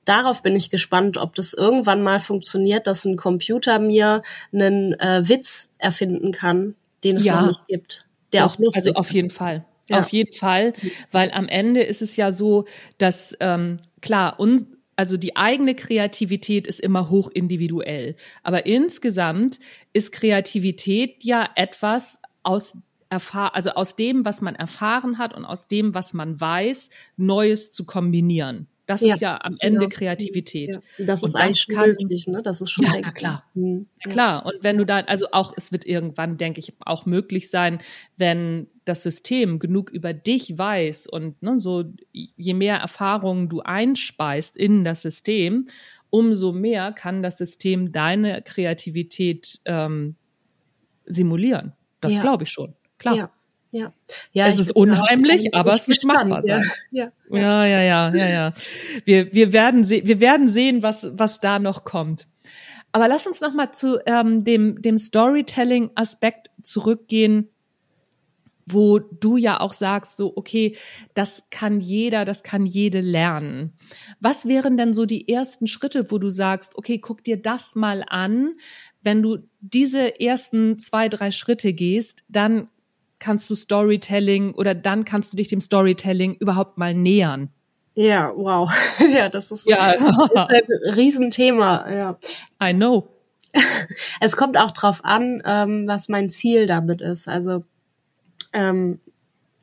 darauf bin ich gespannt, ob das irgendwann mal funktioniert, dass ein Computer mir einen äh, Witz erfinden kann, den es ja. noch nicht gibt, der auch, auch lustig Also auf jeden Fall. Ja. Auf jeden Fall, weil am Ende ist es ja so, dass ähm, klar, un also die eigene Kreativität ist immer hoch individuell. Aber insgesamt ist Kreativität ja etwas aus erfahr also aus dem, was man erfahren hat und aus dem, was man weiß, Neues zu kombinieren. Das ja, ist ja am Ende genau. Kreativität. Ja. Das ist eigentlich kann, möglich, ne? Das ist schon ja, na klar. Mhm. Na klar. Und wenn du dann, also auch, es wird irgendwann, denke ich, auch möglich sein, wenn das System genug über dich weiß und ne, so je mehr Erfahrungen du einspeist in das System, umso mehr kann das System deine Kreativität ähm, simulieren. Das ja. glaube ich schon. Klar. Ja. Ja, es ist unheimlich, aber es wird machbar sein. Ja. Ja, ja, ja, ja, ja. Wir, wir werden sehen, wir werden sehen, was, was da noch kommt. Aber lass uns noch mal zu ähm, dem, dem Storytelling-Aspekt zurückgehen, wo du ja auch sagst, so, okay, das kann jeder, das kann jede lernen. Was wären denn so die ersten Schritte, wo du sagst, okay, guck dir das mal an. Wenn du diese ersten zwei, drei Schritte gehst, dann kannst du Storytelling oder dann kannst du dich dem Storytelling überhaupt mal nähern. Ja, wow. ja, das ist, ja. ein Riesenthema. Ja. I know. Es kommt auch drauf an, ähm, was mein Ziel damit ist. Also ähm,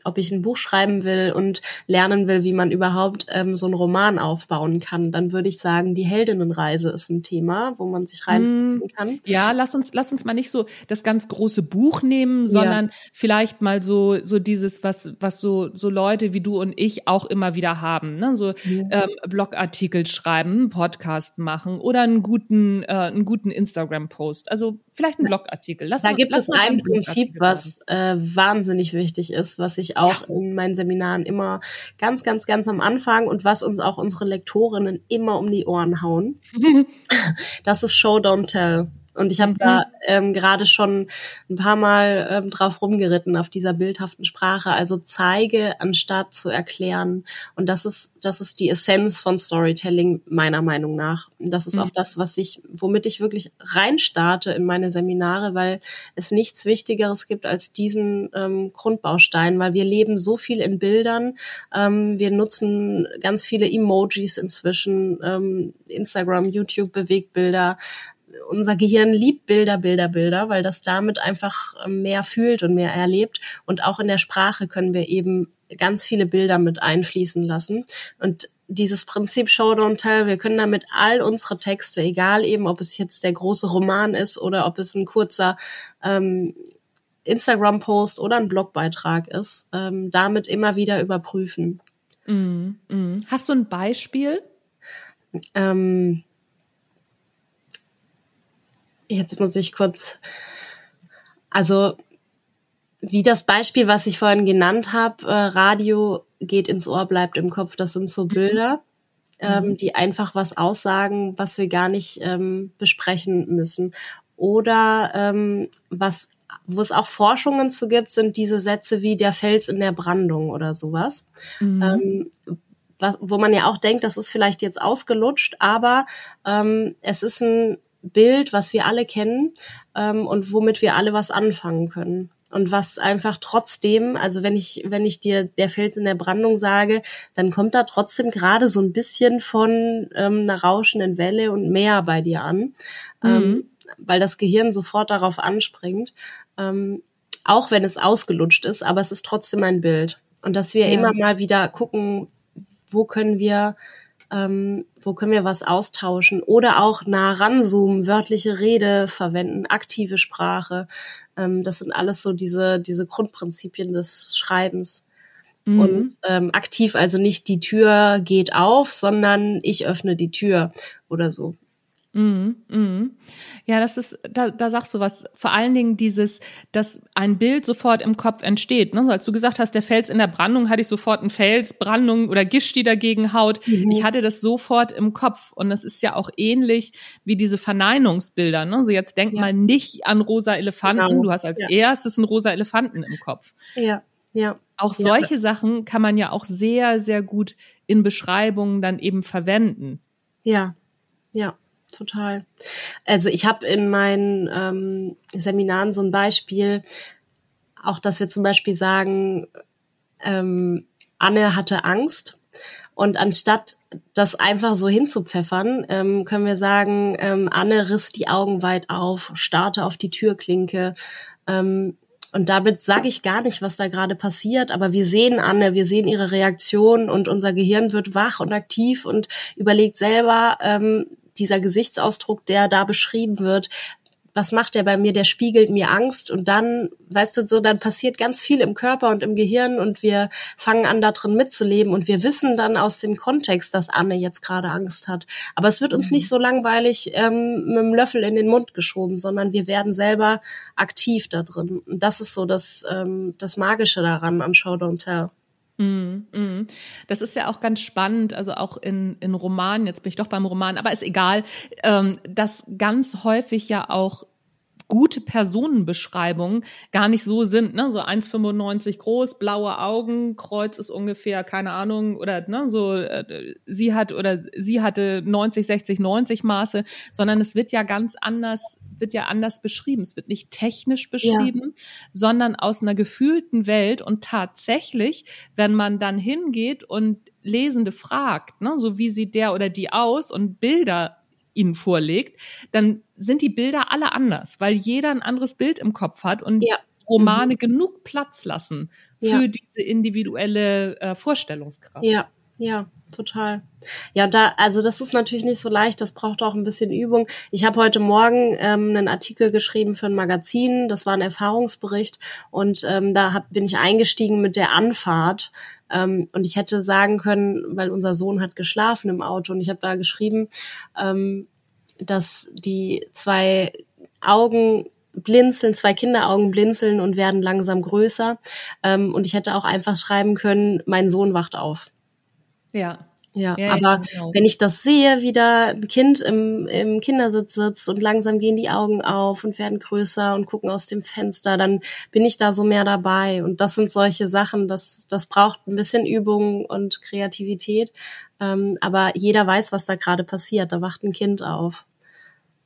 ob ich ein Buch schreiben will und lernen will, wie man überhaupt ähm, so einen Roman aufbauen kann, dann würde ich sagen, die Heldinnenreise ist ein Thema, wo man sich reinfuchsen mm, kann. Ja, lass uns, lass uns mal nicht so das ganz große Buch nehmen, sondern ja. vielleicht mal so, so dieses, was, was so, so Leute wie du und ich auch immer wieder haben, ne? So ja. ähm, Blogartikel schreiben, einen Podcast machen oder einen guten, äh, einen guten Instagram-Post. Also vielleicht einen Blogartikel. Lass da gibt es ein Prinzip, was äh, wahnsinnig wichtig ist, was ich auch ja. in meinen Seminaren immer ganz, ganz, ganz am Anfang und was uns auch unsere Lektorinnen immer um die Ohren hauen. das ist Show, Don't Tell. Und ich habe mhm. da ähm, gerade schon ein paar Mal ähm, drauf rumgeritten auf dieser bildhaften Sprache. Also zeige anstatt zu erklären. Und das ist das ist die Essenz von Storytelling meiner Meinung nach. Und das ist mhm. auch das, was ich, womit ich wirklich reinstarte in meine Seminare, weil es nichts Wichtigeres gibt als diesen ähm, Grundbaustein, weil wir leben so viel in Bildern. Ähm, wir nutzen ganz viele Emojis inzwischen, ähm, Instagram, YouTube, Bewegtbilder unser Gehirn liebt Bilder, Bilder, Bilder, weil das damit einfach ähm, mehr fühlt und mehr erlebt. Und auch in der Sprache können wir eben ganz viele Bilder mit einfließen lassen. Und dieses Prinzip Show Don't Tell, wir können damit all unsere Texte, egal eben, ob es jetzt der große Roman ist oder ob es ein kurzer ähm, Instagram-Post oder ein Blogbeitrag ist, ähm, damit immer wieder überprüfen. Mm, mm. Hast du ein Beispiel? Ähm, jetzt muss ich kurz, also wie das Beispiel, was ich vorhin genannt habe, äh, Radio geht ins Ohr, bleibt im Kopf, das sind so mhm. Bilder, ähm, mhm. die einfach was aussagen, was wir gar nicht ähm, besprechen müssen. Oder ähm, was, wo es auch Forschungen zu gibt, sind diese Sätze wie der Fels in der Brandung oder sowas. Mhm. Ähm, was, wo man ja auch denkt, das ist vielleicht jetzt ausgelutscht, aber ähm, es ist ein Bild, was wir alle kennen ähm, und womit wir alle was anfangen können. Und was einfach trotzdem, also wenn ich, wenn ich dir der Fels in der Brandung sage, dann kommt da trotzdem gerade so ein bisschen von ähm, einer rauschenden Welle und Meer bei dir an, ähm, mhm. ähm, weil das Gehirn sofort darauf anspringt, ähm, auch wenn es ausgelutscht ist, aber es ist trotzdem ein Bild. Und dass wir ja. immer mal wieder gucken, wo können wir ähm, wo können wir was austauschen oder auch nah ranzoomen, wörtliche Rede verwenden, aktive Sprache. Ähm, das sind alles so diese, diese Grundprinzipien des Schreibens. Mhm. Und ähm, aktiv also nicht die Tür geht auf, sondern ich öffne die Tür oder so. Mhm, mhm. Ja, das ist, da, da sagst du was. Vor allen Dingen dieses, dass ein Bild sofort im Kopf entsteht. Ne? So, als du gesagt hast, der Fels in der Brandung, hatte ich sofort einen Fels, Brandung oder Gischt, die dagegen haut. Mhm. Ich hatte das sofort im Kopf. Und das ist ja auch ähnlich wie diese Verneinungsbilder. Ne? So, jetzt denk ja. mal nicht an rosa Elefanten. Genau. Du hast als ja. erstes einen rosa Elefanten im Kopf. Ja, ja. Auch solche ja. Sachen kann man ja auch sehr, sehr gut in Beschreibungen dann eben verwenden. Ja, ja total. Also ich habe in meinen ähm, Seminaren so ein Beispiel, auch dass wir zum Beispiel sagen, ähm, Anne hatte Angst und anstatt das einfach so hinzupfeffern, ähm, können wir sagen, ähm, Anne riss die Augen weit auf, starrte auf die Türklinke. Ähm, und damit sage ich gar nicht, was da gerade passiert, aber wir sehen Anne, wir sehen ihre Reaktion und unser Gehirn wird wach und aktiv und überlegt selber, ähm, dieser Gesichtsausdruck, der da beschrieben wird, was macht der bei mir? Der spiegelt mir Angst und dann, weißt du, so, dann passiert ganz viel im Körper und im Gehirn und wir fangen an, da drin mitzuleben und wir wissen dann aus dem Kontext, dass Anne jetzt gerade Angst hat. Aber es wird uns mhm. nicht so langweilig ähm, mit dem Löffel in den Mund geschoben, sondern wir werden selber aktiv da drin. Und das ist so das, ähm, das Magische daran am Show Don't Tell. Mm, mm. Das ist ja auch ganz spannend, also auch in, in Romanen, jetzt bin ich doch beim Roman, aber ist egal, ähm, dass ganz häufig ja auch gute Personenbeschreibungen gar nicht so sind, ne? So 1,95 groß, blaue Augen, Kreuz ist ungefähr, keine Ahnung, oder ne, so äh, sie hat oder sie hatte 90, 60, 90 Maße, sondern es wird ja ganz anders, wird ja anders beschrieben. Es wird nicht technisch beschrieben, ja. sondern aus einer gefühlten Welt. Und tatsächlich, wenn man dann hingeht und Lesende fragt, ne, so wie sieht der oder die aus und Bilder ihnen vorlegt, dann sind die Bilder alle anders, weil jeder ein anderes Bild im Kopf hat und ja. Romane mhm. genug Platz lassen für ja. diese individuelle äh, Vorstellungskraft. Ja, ja, total. Ja, da, also das ist natürlich nicht so leicht, das braucht auch ein bisschen Übung. Ich habe heute Morgen ähm, einen Artikel geschrieben für ein Magazin, das war ein Erfahrungsbericht und ähm, da hab, bin ich eingestiegen mit der Anfahrt ähm, und ich hätte sagen können, weil unser Sohn hat geschlafen im Auto und ich habe da geschrieben, ähm, dass die zwei Augen blinzeln, zwei Kinderaugen blinzeln und werden langsam größer. Ähm, und ich hätte auch einfach schreiben können, mein Sohn wacht auf. Ja. Ja, ja aber genau. wenn ich das sehe, wie da ein Kind im, im Kindersitz sitzt und langsam gehen die Augen auf und werden größer und gucken aus dem Fenster, dann bin ich da so mehr dabei. Und das sind solche Sachen, das, das braucht ein bisschen Übung und Kreativität. Ähm, aber jeder weiß, was da gerade passiert. Da wacht ein Kind auf.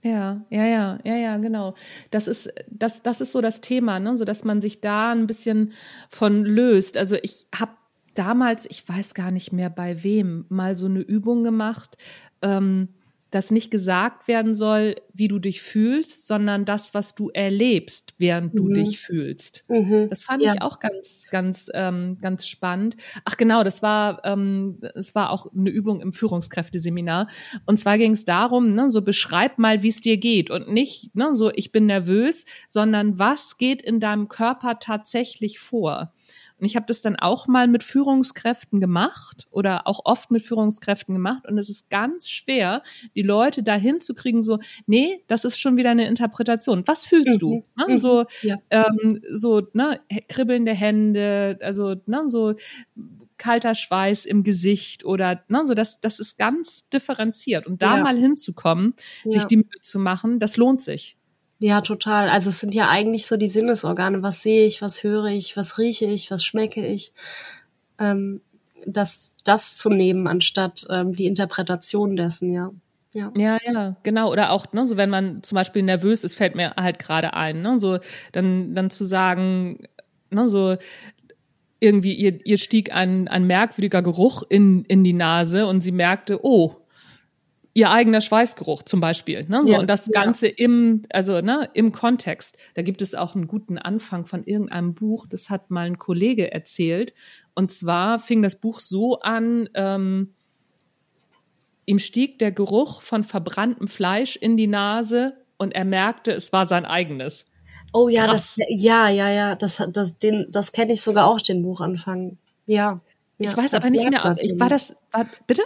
Ja, ja, ja, ja, ja, genau. Das ist, das, das ist so das Thema, ne, so dass man sich da ein bisschen von löst. Also ich habe damals, ich weiß gar nicht mehr bei wem, mal so eine Übung gemacht, ähm, dass nicht gesagt werden soll, wie du dich fühlst, sondern das, was du erlebst, während du mhm. dich fühlst. Mhm. Das fand ja. ich auch ganz, ganz, ähm, ganz spannend. Ach genau, das war, ähm, das war auch eine Übung im Führungskräfteseminar. Und zwar ging es darum, ne, so beschreib mal, wie es dir geht und nicht, ne, so ich bin nervös, sondern was geht in deinem Körper tatsächlich vor? Und ich habe das dann auch mal mit Führungskräften gemacht oder auch oft mit Führungskräften gemacht. Und es ist ganz schwer, die Leute dahin zu kriegen, so, nee, das ist schon wieder eine Interpretation. Was fühlst mhm. du? Ne? Mhm. So, ja. ähm, so, ne, kribbelnde Hände, also, ne, so kalter Schweiß im Gesicht oder ne, so das, das ist ganz differenziert. Und da ja. mal hinzukommen, ja. sich die Mühe zu machen, das lohnt sich. Ja, total. Also es sind ja eigentlich so die Sinnesorgane. Was sehe ich, was höre ich, was rieche ich, was schmecke ich. Ähm, das, das zu nehmen, anstatt ähm, die Interpretation dessen, ja. Ja. ja, ja, genau. Oder auch, ne, so wenn man zum Beispiel nervös ist, fällt mir halt gerade ein, ne, so dann, dann zu sagen, ne, so irgendwie ihr, ihr stieg ein, ein merkwürdiger Geruch in, in die Nase und sie merkte, oh, ihr eigener Schweißgeruch zum Beispiel. Ne? So, ja, und das Ganze ja. im, also ne, im Kontext. Da gibt es auch einen guten Anfang von irgendeinem Buch, das hat mal ein Kollege erzählt. Und zwar fing das Buch so an, ähm, ihm stieg der Geruch von verbranntem Fleisch in die Nase und er merkte, es war sein eigenes. Oh ja, Krass. das, ja, ja, ja, das, das, den, das kenne ich sogar auch, den Buchanfang. Ja. ja ich weiß aber nicht mehr, ich war das, war, bitte?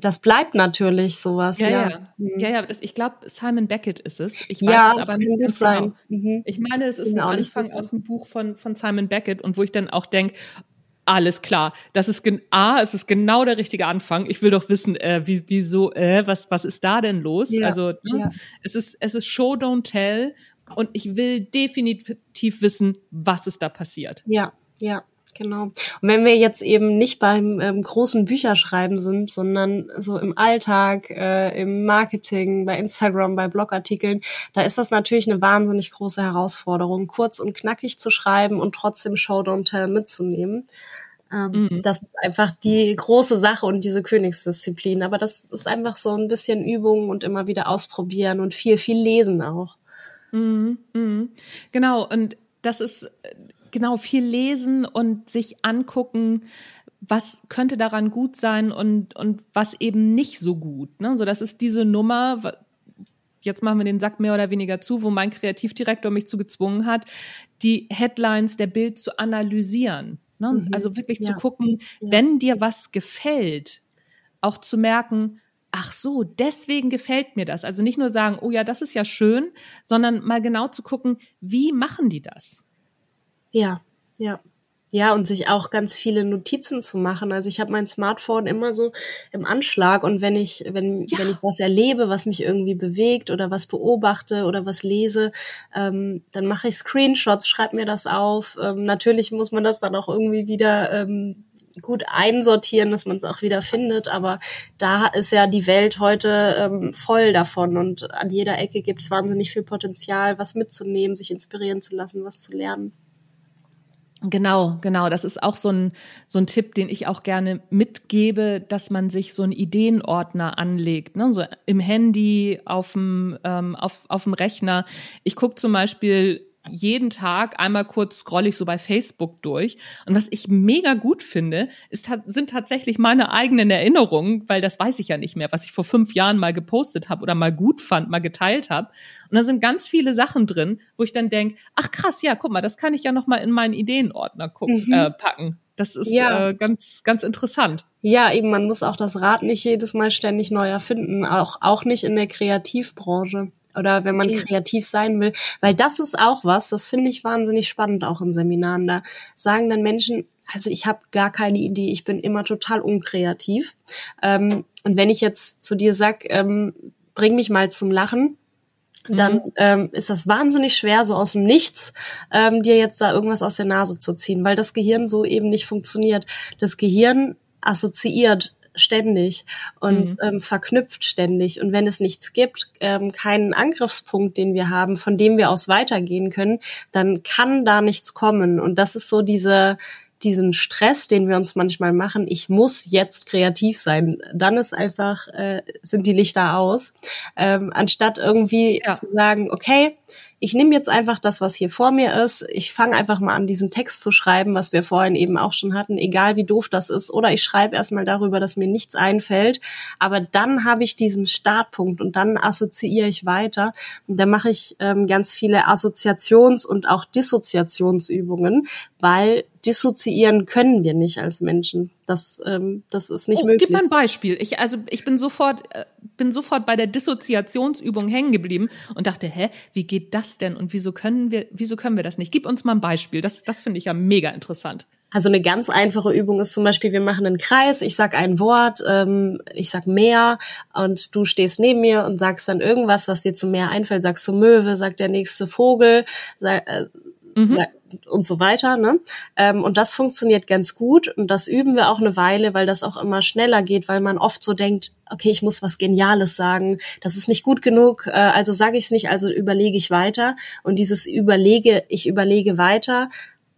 Das bleibt natürlich sowas. Ja, ja, ja, mhm. ja, ja das, ich glaube, Simon Beckett ist es. Ich weiß ja, es aber nicht ganz sein. Genau. Mhm. Ich meine, es ist ein Anfang aus dem Buch von, von Simon Beckett und wo ich dann auch denke, alles klar, das ist A, es ist genau der richtige Anfang. Ich will doch wissen, äh, wie, wieso, äh, was, was ist da denn los? Ja, also ne? ja. es ist, es ist Show, don't tell und ich will definitiv wissen, was ist da passiert. Ja, ja. Genau. Und wenn wir jetzt eben nicht beim ähm, großen Bücherschreiben sind, sondern so im Alltag, äh, im Marketing, bei Instagram, bei Blogartikeln, da ist das natürlich eine wahnsinnig große Herausforderung, kurz und knackig zu schreiben und trotzdem Show Don't Tell mitzunehmen. Ähm, mhm. Das ist einfach die große Sache und diese Königsdisziplin. Aber das ist einfach so ein bisschen Übung und immer wieder ausprobieren und viel, viel lesen auch. Mhm, mhm. Genau. Und das ist genau viel lesen und sich angucken, was könnte daran gut sein und, und was eben nicht so gut. Ne? So, das ist diese Nummer, jetzt machen wir den Sack mehr oder weniger zu, wo mein Kreativdirektor mich zu gezwungen hat, die Headlines der Bild zu analysieren. Ne? Mhm. Also wirklich ja. zu gucken, ja. wenn dir was gefällt, auch zu merken, ach so, deswegen gefällt mir das. Also nicht nur sagen, oh ja, das ist ja schön, sondern mal genau zu gucken, wie machen die das? Ja, ja. Ja, und sich auch ganz viele Notizen zu machen. Also ich habe mein Smartphone immer so im Anschlag und wenn ich, wenn, ja. wenn ich was erlebe, was mich irgendwie bewegt oder was beobachte oder was lese, ähm, dann mache ich Screenshots, schreibe mir das auf. Ähm, natürlich muss man das dann auch irgendwie wieder ähm, gut einsortieren, dass man es auch wieder findet. Aber da ist ja die Welt heute ähm, voll davon und an jeder Ecke gibt es wahnsinnig viel Potenzial, was mitzunehmen, sich inspirieren zu lassen, was zu lernen. Genau, genau. Das ist auch so ein, so ein Tipp, den ich auch gerne mitgebe, dass man sich so einen Ideenordner anlegt, ne? so im Handy, auf dem, ähm, auf, auf dem Rechner. Ich gucke zum Beispiel jeden Tag einmal kurz scroll ich so bei Facebook durch. Und was ich mega gut finde, ist, sind tatsächlich meine eigenen Erinnerungen, weil das weiß ich ja nicht mehr, was ich vor fünf Jahren mal gepostet habe oder mal gut fand, mal geteilt habe. Und da sind ganz viele Sachen drin, wo ich dann denk, ach krass, ja, guck mal, das kann ich ja noch mal in meinen Ideenordner gucken, mhm. äh, packen. Das ist ja. äh, ganz, ganz interessant. Ja, eben, man muss auch das Rad nicht jedes Mal ständig neu erfinden, auch, auch nicht in der Kreativbranche oder wenn man kreativ sein will, weil das ist auch was, das finde ich wahnsinnig spannend auch in Seminaren. Da sagen dann Menschen, also ich habe gar keine Idee, ich bin immer total unkreativ. Ähm, und wenn ich jetzt zu dir sag, ähm, bring mich mal zum Lachen, dann mhm. ähm, ist das wahnsinnig schwer, so aus dem Nichts ähm, dir jetzt da irgendwas aus der Nase zu ziehen, weil das Gehirn so eben nicht funktioniert. Das Gehirn assoziiert ständig und mhm. ähm, verknüpft ständig. Und wenn es nichts gibt, ähm, keinen Angriffspunkt, den wir haben, von dem wir aus weitergehen können, dann kann da nichts kommen. Und das ist so diese diesen Stress, den wir uns manchmal machen, ich muss jetzt kreativ sein, dann ist einfach, äh, sind die Lichter aus, ähm, anstatt irgendwie ja. zu sagen, okay, ich nehme jetzt einfach das, was hier vor mir ist. Ich fange einfach mal an, diesen Text zu schreiben, was wir vorhin eben auch schon hatten, egal wie doof das ist. Oder ich schreibe erstmal darüber, dass mir nichts einfällt. Aber dann habe ich diesen Startpunkt und dann assoziiere ich weiter. Und da mache ich ähm, ganz viele Assoziations- und auch Dissoziationsübungen, weil dissoziieren können wir nicht als Menschen. Das, ähm, das ist nicht oh, möglich. Gib mal ein Beispiel. Ich, also ich bin sofort, äh, bin sofort bei der Dissoziationsübung hängen geblieben und dachte, hä, wie geht das denn und wieso können wir, wieso können wir das nicht? Gib uns mal ein Beispiel. Das, das finde ich ja mega interessant. Also eine ganz einfache Übung ist zum Beispiel, wir machen einen Kreis, ich sag ein Wort, ähm, ich sag Meer und du stehst neben mir und sagst dann irgendwas, was dir zum Meer einfällt, sagst du Möwe, sagt der nächste Vogel, sag, äh, mhm. sag, und so weiter. Ne? Ähm, und das funktioniert ganz gut und das üben wir auch eine Weile, weil das auch immer schneller geht, weil man oft so denkt, okay, ich muss was Geniales sagen, das ist nicht gut genug, äh, also sage ich es nicht, also überlege ich weiter. Und dieses Überlege, ich überlege weiter,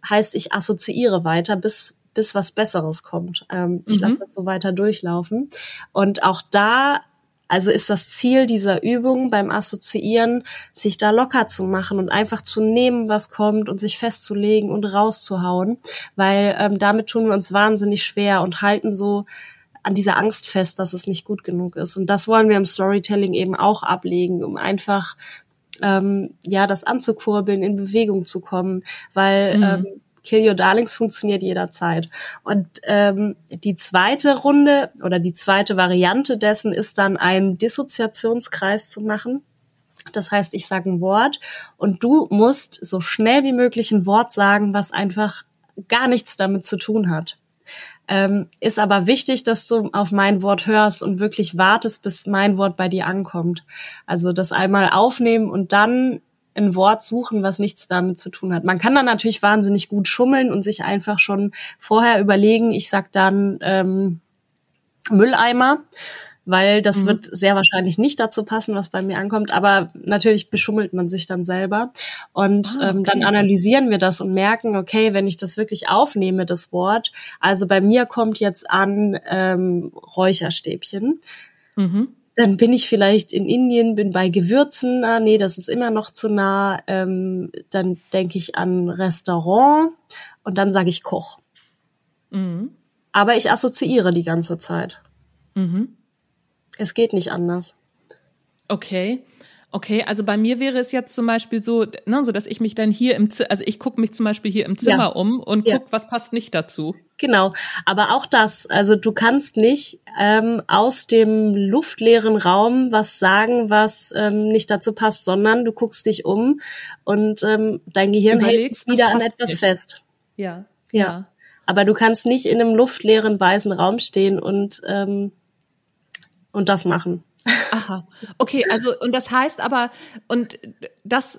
heißt, ich assoziiere weiter, bis bis was Besseres kommt. Ähm, ich mhm. lasse das so weiter durchlaufen. Und auch da also ist das Ziel dieser Übung beim Assoziieren, sich da locker zu machen und einfach zu nehmen, was kommt und sich festzulegen und rauszuhauen, weil ähm, damit tun wir uns wahnsinnig schwer und halten so an dieser Angst fest, dass es nicht gut genug ist. Und das wollen wir im Storytelling eben auch ablegen, um einfach ähm, ja das anzukurbeln, in Bewegung zu kommen, weil mhm. ähm, Kill Your Darlings funktioniert jederzeit. Und ähm, die zweite Runde oder die zweite Variante dessen ist dann ein Dissoziationskreis zu machen. Das heißt, ich sage ein Wort und du musst so schnell wie möglich ein Wort sagen, was einfach gar nichts damit zu tun hat. Ähm, ist aber wichtig, dass du auf mein Wort hörst und wirklich wartest, bis mein Wort bei dir ankommt. Also das einmal aufnehmen und dann ein Wort suchen, was nichts damit zu tun hat. Man kann dann natürlich wahnsinnig gut schummeln und sich einfach schon vorher überlegen, ich sag dann ähm, Mülleimer weil das mhm. wird sehr wahrscheinlich nicht dazu passen, was bei mir ankommt. Aber natürlich beschummelt man sich dann selber. Und ah, okay. ähm, dann analysieren wir das und merken, okay, wenn ich das wirklich aufnehme, das Wort, also bei mir kommt jetzt an ähm, Räucherstäbchen. Mhm. Dann bin ich vielleicht in Indien, bin bei Gewürzen, ah, nee, das ist immer noch zu nah. Ähm, dann denke ich an Restaurant und dann sage ich Koch. Mhm. Aber ich assoziiere die ganze Zeit. Mhm. Es geht nicht anders. Okay. Okay, also bei mir wäre es jetzt zum Beispiel so, ne, so dass ich mich dann hier im, Z also ich gucke mich zum Beispiel hier im Zimmer ja. um und ja. guck, was passt nicht dazu. Genau, aber auch das, also du kannst nicht ähm, aus dem luftleeren Raum was sagen, was ähm, nicht dazu passt, sondern du guckst dich um und ähm, dein Gehirn Überlegst, hält wieder an etwas nicht. fest. Ja. ja. Ja. Aber du kannst nicht in einem luftleeren weißen Raum stehen und ähm, und das machen. Aha. Okay, also und das heißt aber und das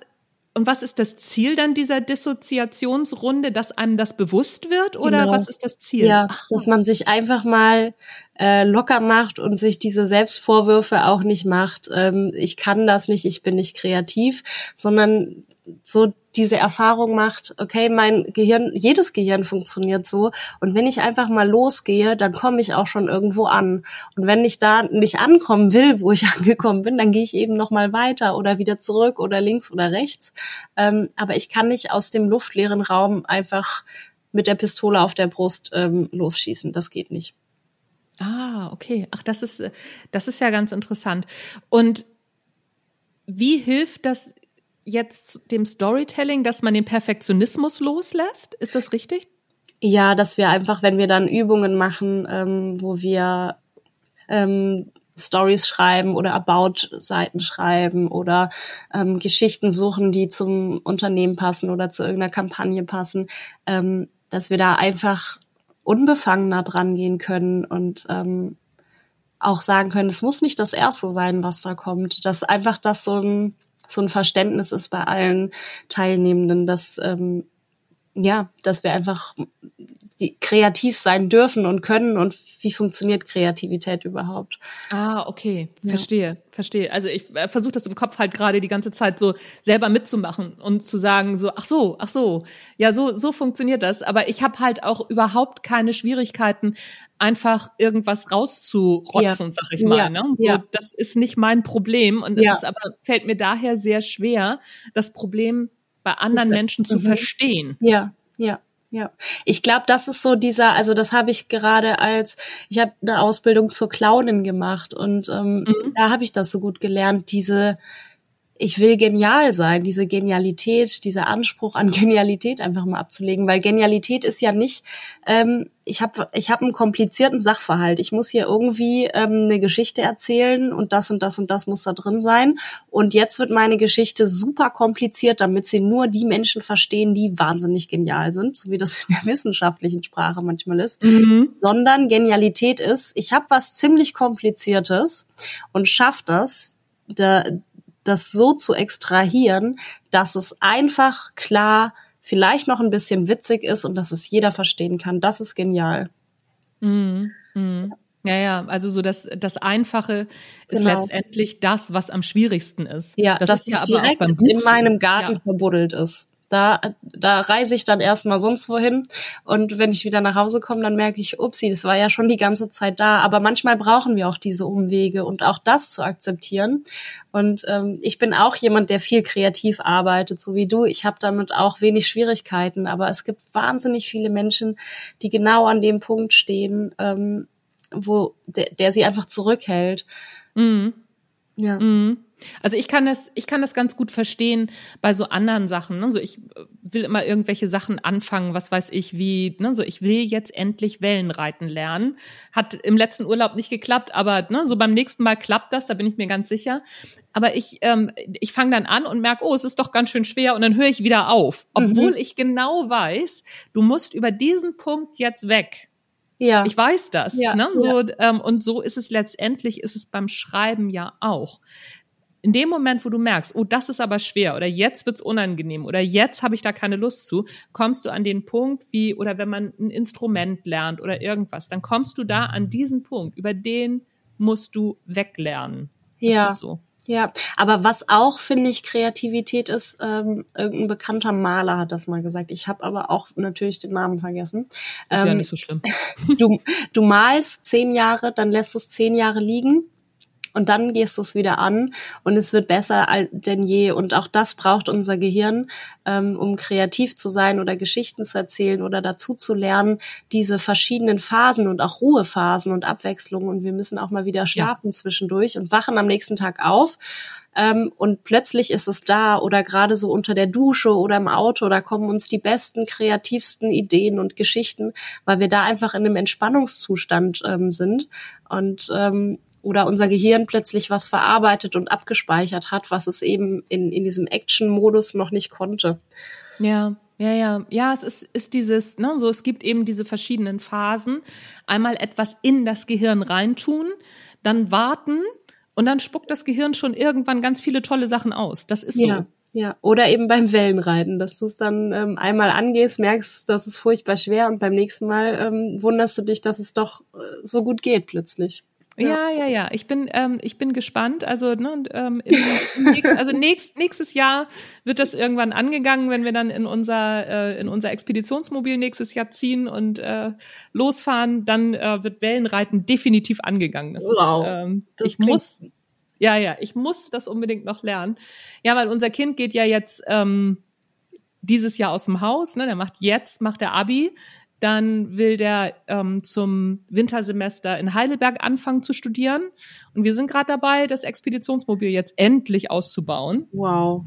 und was ist das Ziel dann dieser Dissoziationsrunde, dass einem das bewusst wird oder genau. was ist das Ziel? Ja, dass man sich einfach mal äh, locker macht und sich diese Selbstvorwürfe auch nicht macht. Ähm, ich kann das nicht, ich bin nicht kreativ, sondern so diese Erfahrung macht, okay, mein Gehirn, jedes Gehirn funktioniert so. Und wenn ich einfach mal losgehe, dann komme ich auch schon irgendwo an. Und wenn ich da nicht ankommen will, wo ich angekommen bin, dann gehe ich eben noch mal weiter oder wieder zurück oder links oder rechts. Ähm, aber ich kann nicht aus dem luftleeren Raum einfach mit der Pistole auf der Brust ähm, losschießen. Das geht nicht. Ah, okay. Ach, das ist, das ist ja ganz interessant. Und wie hilft das jetzt dem Storytelling, dass man den Perfektionismus loslässt? Ist das richtig? Ja, dass wir einfach, wenn wir dann Übungen machen, ähm, wo wir ähm, Stories schreiben oder About-Seiten schreiben oder ähm, Geschichten suchen, die zum Unternehmen passen oder zu irgendeiner Kampagne passen, ähm, dass wir da einfach unbefangener dran gehen können und ähm, auch sagen können, es muss nicht das Erste sein, was da kommt. Dass einfach das so ein so ein Verständnis ist bei allen Teilnehmenden, dass ähm, ja, dass wir einfach die kreativ sein dürfen und können und wie funktioniert Kreativität überhaupt. Ah, okay, verstehe, ja. verstehe. Also ich äh, versuche das im Kopf halt gerade die ganze Zeit so selber mitzumachen und zu sagen so, ach so, ach so, ja, so so funktioniert das. Aber ich habe halt auch überhaupt keine Schwierigkeiten, einfach irgendwas rauszurotzen, ja. sag ich mal. Ja. Ne? So, ja. Das ist nicht mein Problem und es ja. ist aber fällt mir daher sehr schwer, das Problem bei anderen Menschen zu mhm. verstehen. Ja, ja. Ja, ich glaube, das ist so dieser, also das habe ich gerade als, ich habe eine Ausbildung zur Clownin gemacht und ähm, mhm. da habe ich das so gut gelernt, diese ich will genial sein, diese Genialität, dieser Anspruch an Genialität einfach mal abzulegen, weil Genialität ist ja nicht, ähm, ich habe ich hab einen komplizierten Sachverhalt, ich muss hier irgendwie ähm, eine Geschichte erzählen und das und das und das muss da drin sein. Und jetzt wird meine Geschichte super kompliziert, damit sie nur die Menschen verstehen, die wahnsinnig genial sind, so wie das in der wissenschaftlichen Sprache manchmal ist, mhm. sondern Genialität ist, ich habe was ziemlich kompliziertes und schaffe das, da, das so zu extrahieren, dass es einfach klar, vielleicht noch ein bisschen witzig ist und dass es jeder verstehen kann. Das ist genial. Mhm. Mhm. Ja, ja, also so das, das Einfache ist genau. letztendlich das, was am schwierigsten ist. Ja, das, das ist ja aber direkt in meinem Garten ja. verbuddelt ist. Da, da reise ich dann erstmal sonst wohin. Und wenn ich wieder nach Hause komme, dann merke ich, upsie, das war ja schon die ganze Zeit da. Aber manchmal brauchen wir auch diese Umwege und auch das zu akzeptieren. Und ähm, ich bin auch jemand, der viel kreativ arbeitet, so wie du. Ich habe damit auch wenig Schwierigkeiten. Aber es gibt wahnsinnig viele Menschen, die genau an dem Punkt stehen, ähm, wo der, der sie einfach zurückhält. Mhm. Ja. Mhm. Also ich kann das, ich kann das ganz gut verstehen bei so anderen Sachen. Ne? So ich will immer irgendwelche Sachen anfangen, was weiß ich, wie, ne? so ich will jetzt endlich Wellenreiten lernen. Hat im letzten Urlaub nicht geklappt, aber ne, so beim nächsten Mal klappt das, da bin ich mir ganz sicher. Aber ich, ähm, ich fange dann an und merke, oh, es ist doch ganz schön schwer und dann höre ich wieder auf. Obwohl mhm. ich genau weiß, du musst über diesen Punkt jetzt weg. Ja. Ich weiß das. Ja, ne? so, ähm, und so ist es letztendlich, ist es beim Schreiben ja auch in dem Moment, wo du merkst, oh, das ist aber schwer oder jetzt wird's unangenehm oder jetzt habe ich da keine Lust zu, kommst du an den Punkt wie oder wenn man ein Instrument lernt oder irgendwas, dann kommst du da an diesen Punkt, über den musst du weglernen. Das ja. so. Ja, aber was auch, finde ich, Kreativität ist, ähm, irgendein bekannter Maler hat das mal gesagt. Ich habe aber auch natürlich den Namen vergessen. Ist ähm, ja nicht so schlimm. Du, du malst zehn Jahre, dann lässt du es zehn Jahre liegen und dann gehst du es wieder an und es wird besser denn je. Und auch das braucht unser Gehirn, ähm, um kreativ zu sein oder Geschichten zu erzählen oder dazu zu lernen, diese verschiedenen Phasen und auch Ruhephasen und Abwechslungen. Und wir müssen auch mal wieder schlafen ja. zwischendurch und wachen am nächsten Tag auf. Ähm, und plötzlich ist es da oder gerade so unter der Dusche oder im Auto, da kommen uns die besten, kreativsten Ideen und Geschichten, weil wir da einfach in einem Entspannungszustand ähm, sind. Und ähm, oder unser Gehirn plötzlich was verarbeitet und abgespeichert hat, was es eben in, in diesem Action-Modus noch nicht konnte. Ja, ja, ja, ja, es ist, ist dieses, ne, so es gibt eben diese verschiedenen Phasen. Einmal etwas in das Gehirn reintun, dann warten und dann spuckt das Gehirn schon irgendwann ganz viele tolle Sachen aus. Das ist ja. so. Ja, oder eben beim Wellenreiten, dass du es dann ähm, einmal angehst, merkst, dass es furchtbar schwer und beim nächsten Mal ähm, wunderst du dich, dass es doch äh, so gut geht plötzlich. Ja, ja, ja. Ich bin, ähm, ich bin gespannt. Also, ne, ähm, im, im nächst, also nächst, nächstes Jahr wird das irgendwann angegangen, wenn wir dann in unser, äh, in unser Expeditionsmobil nächstes Jahr ziehen und äh, losfahren, dann äh, wird Wellenreiten definitiv angegangen. Das wow. Ist, ähm, ich muss, ja, ja, ich muss das unbedingt noch lernen. Ja, weil unser Kind geht ja jetzt ähm, dieses Jahr aus dem Haus, ne? Der macht jetzt, macht der Abi dann will der ähm, zum Wintersemester in Heidelberg anfangen zu studieren. Und wir sind gerade dabei, das Expeditionsmobil jetzt endlich auszubauen. Wow.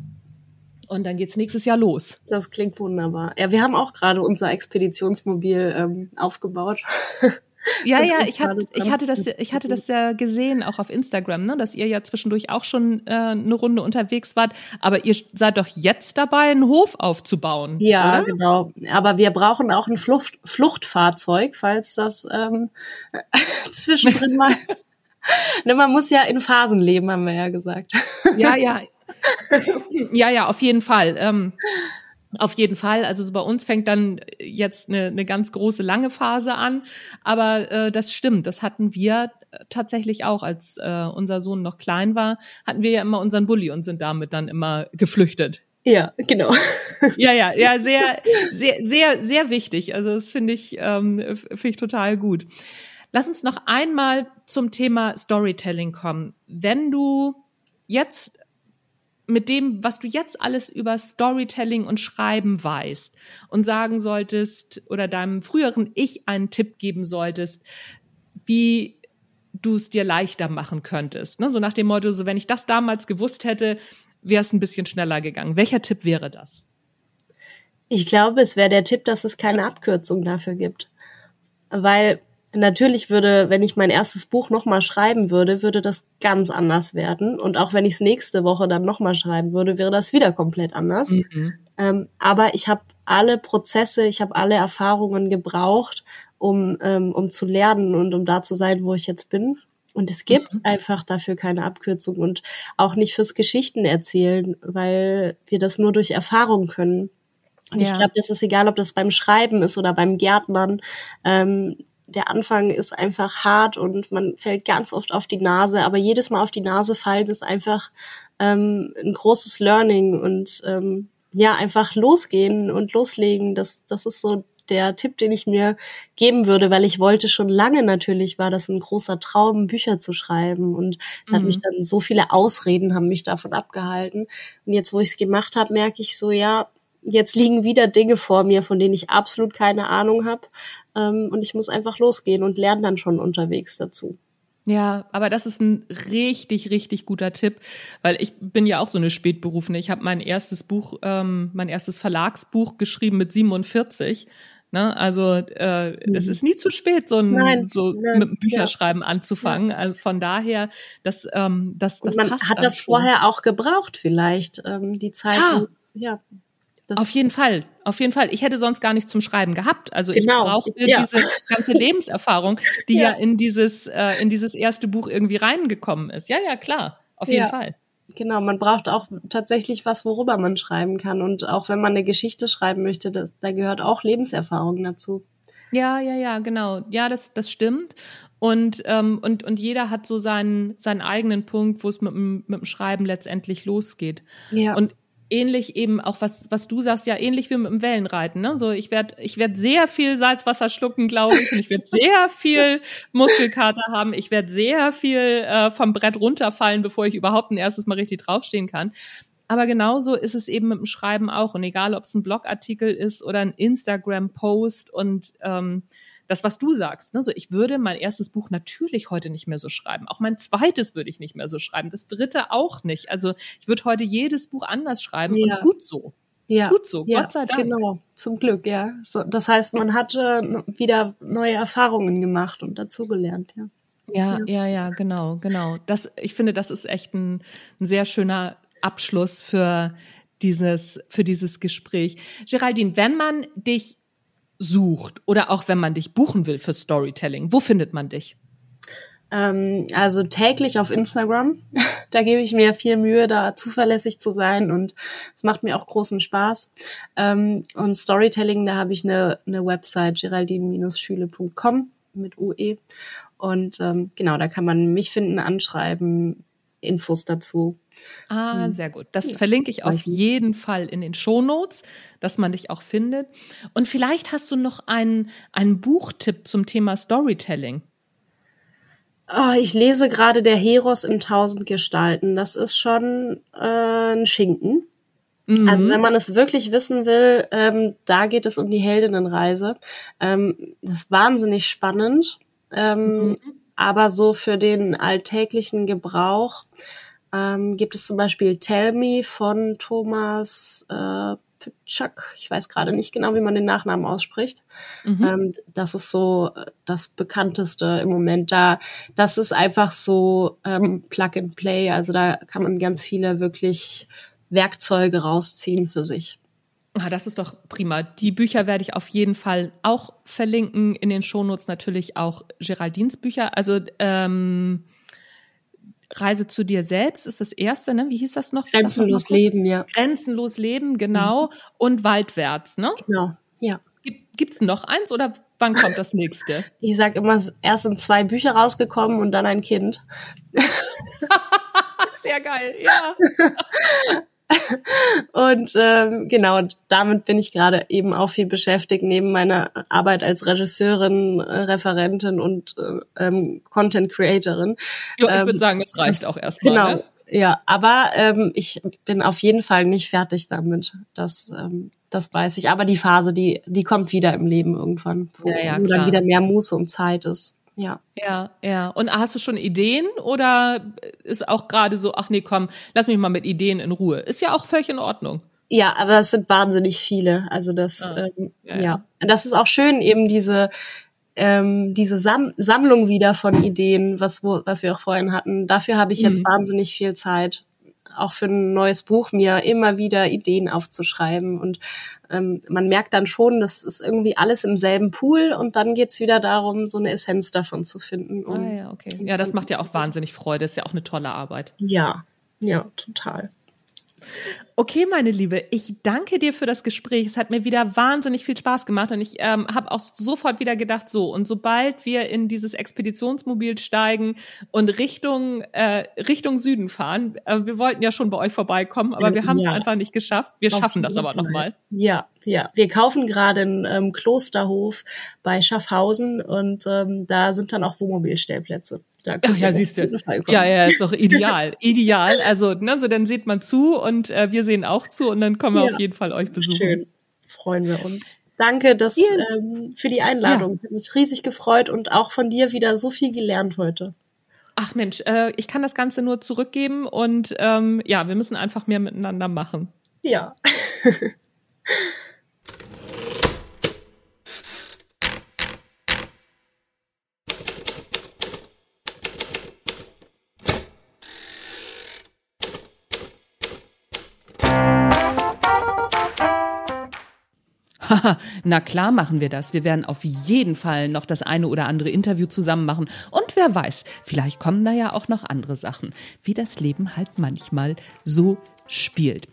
Und dann geht's nächstes Jahr los. Das klingt wunderbar. Ja, wir haben auch gerade unser Expeditionsmobil ähm, aufgebaut. Ja, ja, ich hatte, ich hatte das, ich hatte das ja gesehen, auch auf Instagram, ne, dass ihr ja zwischendurch auch schon äh, eine Runde unterwegs wart. Aber ihr seid doch jetzt dabei, einen Hof aufzubauen. Ja, oder? genau. Aber wir brauchen auch ein Flucht, Fluchtfahrzeug, falls das ähm, zwischendrin mal. ne, man muss ja in Phasen leben, haben wir ja gesagt. ja, ja. ja, ja, auf jeden Fall. Ähm, auf jeden Fall. Also so bei uns fängt dann jetzt eine, eine ganz große lange Phase an. Aber äh, das stimmt. Das hatten wir tatsächlich auch, als äh, unser Sohn noch klein war, hatten wir ja immer unseren Bulli und sind damit dann immer geflüchtet. Ja, genau. Ja, ja, ja, sehr, sehr, sehr, sehr wichtig. Also das finde ich, ähm, finde ich total gut. Lass uns noch einmal zum Thema Storytelling kommen. Wenn du jetzt mit dem, was du jetzt alles über Storytelling und Schreiben weißt und sagen solltest oder deinem früheren Ich einen Tipp geben solltest, wie du es dir leichter machen könntest. Ne? So nach dem Motto, so wenn ich das damals gewusst hätte, wäre es ein bisschen schneller gegangen. Welcher Tipp wäre das? Ich glaube, es wäre der Tipp, dass es keine Abkürzung dafür gibt. Weil natürlich würde, wenn ich mein erstes Buch nochmal schreiben würde, würde das ganz anders werden. Und auch wenn ich es nächste Woche dann nochmal schreiben würde, wäre das wieder komplett anders. Mhm. Ähm, aber ich habe alle Prozesse, ich habe alle Erfahrungen gebraucht, um, ähm, um zu lernen und um da zu sein, wo ich jetzt bin. Und es gibt mhm. einfach dafür keine Abkürzung und auch nicht fürs Geschichten erzählen, weil wir das nur durch Erfahrung können. Und ja. ich glaube, das ist egal, ob das beim Schreiben ist oder beim Gärtnern. Ähm, der Anfang ist einfach hart und man fällt ganz oft auf die Nase, aber jedes Mal auf die Nase fallen ist einfach ähm, ein großes Learning und ähm, ja, einfach losgehen und loslegen. Das, das ist so der Tipp, den ich mir geben würde, weil ich wollte schon lange natürlich, war das ein großer Traum, Bücher zu schreiben und mhm. hat mich dann so viele Ausreden haben mich davon abgehalten. Und jetzt, wo ich es gemacht habe, merke ich so, ja, jetzt liegen wieder Dinge vor mir, von denen ich absolut keine Ahnung habe. Ähm, und ich muss einfach losgehen und lerne dann schon unterwegs dazu. Ja, aber das ist ein richtig, richtig guter Tipp, weil ich bin ja auch so eine Spätberufene. Ich habe mein erstes Buch, ähm, mein erstes Verlagsbuch geschrieben mit 47. Ne? Also äh, mhm. es ist nie zu spät, so, ein, nein, so nein, mit dem Bücherschreiben ja. anzufangen. Also von daher, das, ähm, das, das man passt hat das schon. vorher auch gebraucht, vielleicht ähm, die Zeit. Ja. ja. Das auf jeden Fall, auf jeden Fall. Ich hätte sonst gar nichts zum Schreiben gehabt. Also genau. ich brauchte ja. diese ganze Lebenserfahrung, die ja. ja, in dieses äh, in dieses erste Buch irgendwie reingekommen ist. Ja, ja, klar, auf jeden ja. Fall. Genau, man braucht auch tatsächlich was, worüber man schreiben kann. Und auch wenn man eine Geschichte schreiben möchte, das, da gehört auch Lebenserfahrung dazu. Ja, ja, ja, genau. Ja, das, das stimmt. Und, ähm, und, und jeder hat so seinen, seinen eigenen Punkt, wo es mit dem, mit dem Schreiben letztendlich losgeht. Ja. Und ähnlich eben auch was was du sagst ja ähnlich wie mit dem Wellenreiten ne? So ich werde ich werde sehr viel Salzwasser schlucken glaube ich und ich werde sehr viel Muskelkater haben. Ich werde sehr viel äh, vom Brett runterfallen bevor ich überhaupt ein erstes Mal richtig draufstehen kann. Aber genauso ist es eben mit dem Schreiben auch. Und egal ob es ein Blogartikel ist oder ein Instagram Post und ähm, das, was du sagst. Ne? So, ich würde mein erstes Buch natürlich heute nicht mehr so schreiben. Auch mein zweites würde ich nicht mehr so schreiben. Das dritte auch nicht. Also ich würde heute jedes Buch anders schreiben ja. und gut so. Ja, gut so, ja, Gott sei Dank. Genau, zum Glück, ja. So, das heißt, man hat äh, wieder neue Erfahrungen gemacht und dazugelernt, ja. Ja, ja, ja, genau, genau. Das, ich finde, das ist echt ein, ein sehr schöner Abschluss für dieses, für dieses Gespräch. Geraldine, wenn man dich sucht oder auch wenn man dich buchen will für Storytelling, wo findet man dich? Ähm, also täglich auf Instagram. da gebe ich mir viel Mühe, da zuverlässig zu sein und es macht mir auch großen Spaß. Ähm, und Storytelling, da habe ich eine, eine Website geraldine-schüle.com mit UE. Und ähm, genau, da kann man mich finden, anschreiben, Infos dazu. Ah, hm. sehr gut. Das ja. verlinke ich auf jeden Fall in den Shownotes, dass man dich auch findet. Und vielleicht hast du noch einen, einen Buchtipp zum Thema Storytelling. Oh, ich lese gerade Der Heros in tausend Gestalten. Das ist schon äh, ein Schinken. Mhm. Also wenn man es wirklich wissen will, ähm, da geht es um die Heldinnenreise. Ähm, das ist wahnsinnig spannend. Ähm, mhm. Aber so für den alltäglichen Gebrauch ähm, gibt es zum Beispiel Tell Me von Thomas äh, Pitschak. Ich weiß gerade nicht genau, wie man den Nachnamen ausspricht. Mhm. Ähm, das ist so äh, das bekannteste im Moment. Da, das ist einfach so ähm, Plug and Play. Also da kann man ganz viele wirklich Werkzeuge rausziehen für sich. Ah, das ist doch prima. Die Bücher werde ich auf jeden Fall auch verlinken. In den Shownotes natürlich auch Geraldines Bücher. Also ähm, Reise zu dir selbst ist das erste, ne? Wie hieß das noch? Grenzenlos Leben, ja. Grenzenlos Leben, genau. Mhm. Und Waldwärts, ne? Genau, ja. Gibt es noch eins oder wann kommt das nächste? Ich sag immer, erst sind zwei Bücher rausgekommen und dann ein Kind. Sehr geil, ja. und ähm, genau, damit bin ich gerade eben auch viel beschäftigt, neben meiner Arbeit als Regisseurin, äh, Referentin und äh, ähm, Content Creatorin. Ja, ich ähm, würde sagen, es reicht auch erstmal. Genau. Ne? Ja, aber ähm, ich bin auf jeden Fall nicht fertig damit. Das, ähm, das weiß ich. Aber die Phase, die, die kommt wieder im Leben irgendwann, wo, ja, ja, dann wieder mehr Muße und Zeit ist. Ja. Ja, ja. Und hast du schon Ideen oder ist auch gerade so, ach nee, komm, lass mich mal mit Ideen in Ruhe. Ist ja auch völlig in Ordnung. Ja, aber es sind wahnsinnig viele. Also das, ah, ähm, ja, ja. ja. Das ist auch schön, eben diese, ähm, diese Sam Sammlung wieder von Ideen, was, wo, was wir auch vorhin hatten. Dafür habe ich jetzt mhm. wahnsinnig viel Zeit auch für ein neues Buch mir immer wieder Ideen aufzuschreiben. Und ähm, man merkt dann schon, das ist irgendwie alles im selben Pool und dann geht's wieder darum, so eine Essenz davon zu finden. Um, ah, ja, okay. Ja, das macht ja auch wahnsinnig Freude. Ist ja auch eine tolle Arbeit. Ja, ja, total. Okay, meine Liebe, ich danke dir für das Gespräch. Es hat mir wieder wahnsinnig viel Spaß gemacht und ich ähm, habe auch sofort wieder gedacht, so und sobald wir in dieses Expeditionsmobil steigen und Richtung äh, Richtung Süden fahren, äh, wir wollten ja schon bei euch vorbeikommen, aber wir haben es ja. einfach nicht geschafft. Wir Auf schaffen das aber nochmal. Ja, ja, wir kaufen gerade einen ähm, Klosterhof bei Schaffhausen und ähm, da sind dann auch Wohnmobilstellplätze. Da Ach ja, siehst du. Ja, ja, ist doch ideal, ideal. Also, ne, so dann sieht man zu und äh, wir sehen auch zu und dann kommen wir ja. auf jeden Fall euch besuchen. Schön, freuen wir uns. Danke dass, ähm, für die Einladung. Ja. Hat mich riesig gefreut und auch von dir wieder so viel gelernt heute. Ach Mensch, äh, ich kann das Ganze nur zurückgeben und ähm, ja, wir müssen einfach mehr miteinander machen. Ja. Na klar machen wir das. Wir werden auf jeden Fall noch das eine oder andere Interview zusammen machen. Und wer weiß, vielleicht kommen da ja auch noch andere Sachen, wie das Leben halt manchmal so spielt.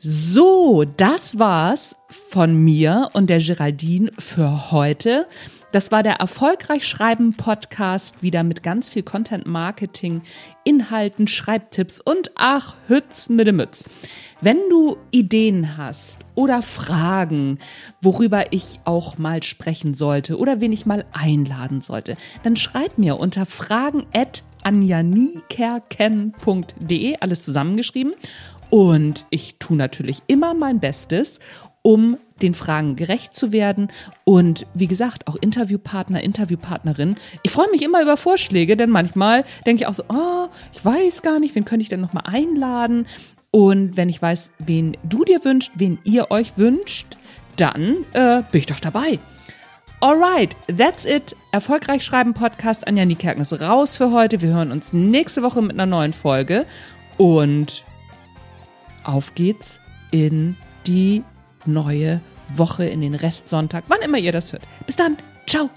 So, das war's von mir und der Geraldine für heute. Das war der Erfolgreich Schreiben Podcast, wieder mit ganz viel Content Marketing, Inhalten, Schreibtipps und ach, Hütz mit dem Mütz. Wenn du Ideen hast oder Fragen, worüber ich auch mal sprechen sollte oder wen ich mal einladen sollte, dann schreib mir unter fragen at anjanikerken.de, alles zusammengeschrieben. Und ich tue natürlich immer mein Bestes, um den Fragen gerecht zu werden. Und wie gesagt, auch Interviewpartner, Interviewpartnerin. Ich freue mich immer über Vorschläge, denn manchmal denke ich auch so, oh, ich weiß gar nicht, wen könnte ich denn nochmal einladen? Und wenn ich weiß, wen du dir wünscht, wen ihr euch wünscht, dann äh, bin ich doch dabei. Alright, that's it. Erfolgreich schreiben Podcast. Anja Niekerken ist raus für heute. Wir hören uns nächste Woche mit einer neuen Folge. Und auf geht's in die neue Woche, in den Restsonntag, wann immer ihr das hört. Bis dann. Ciao.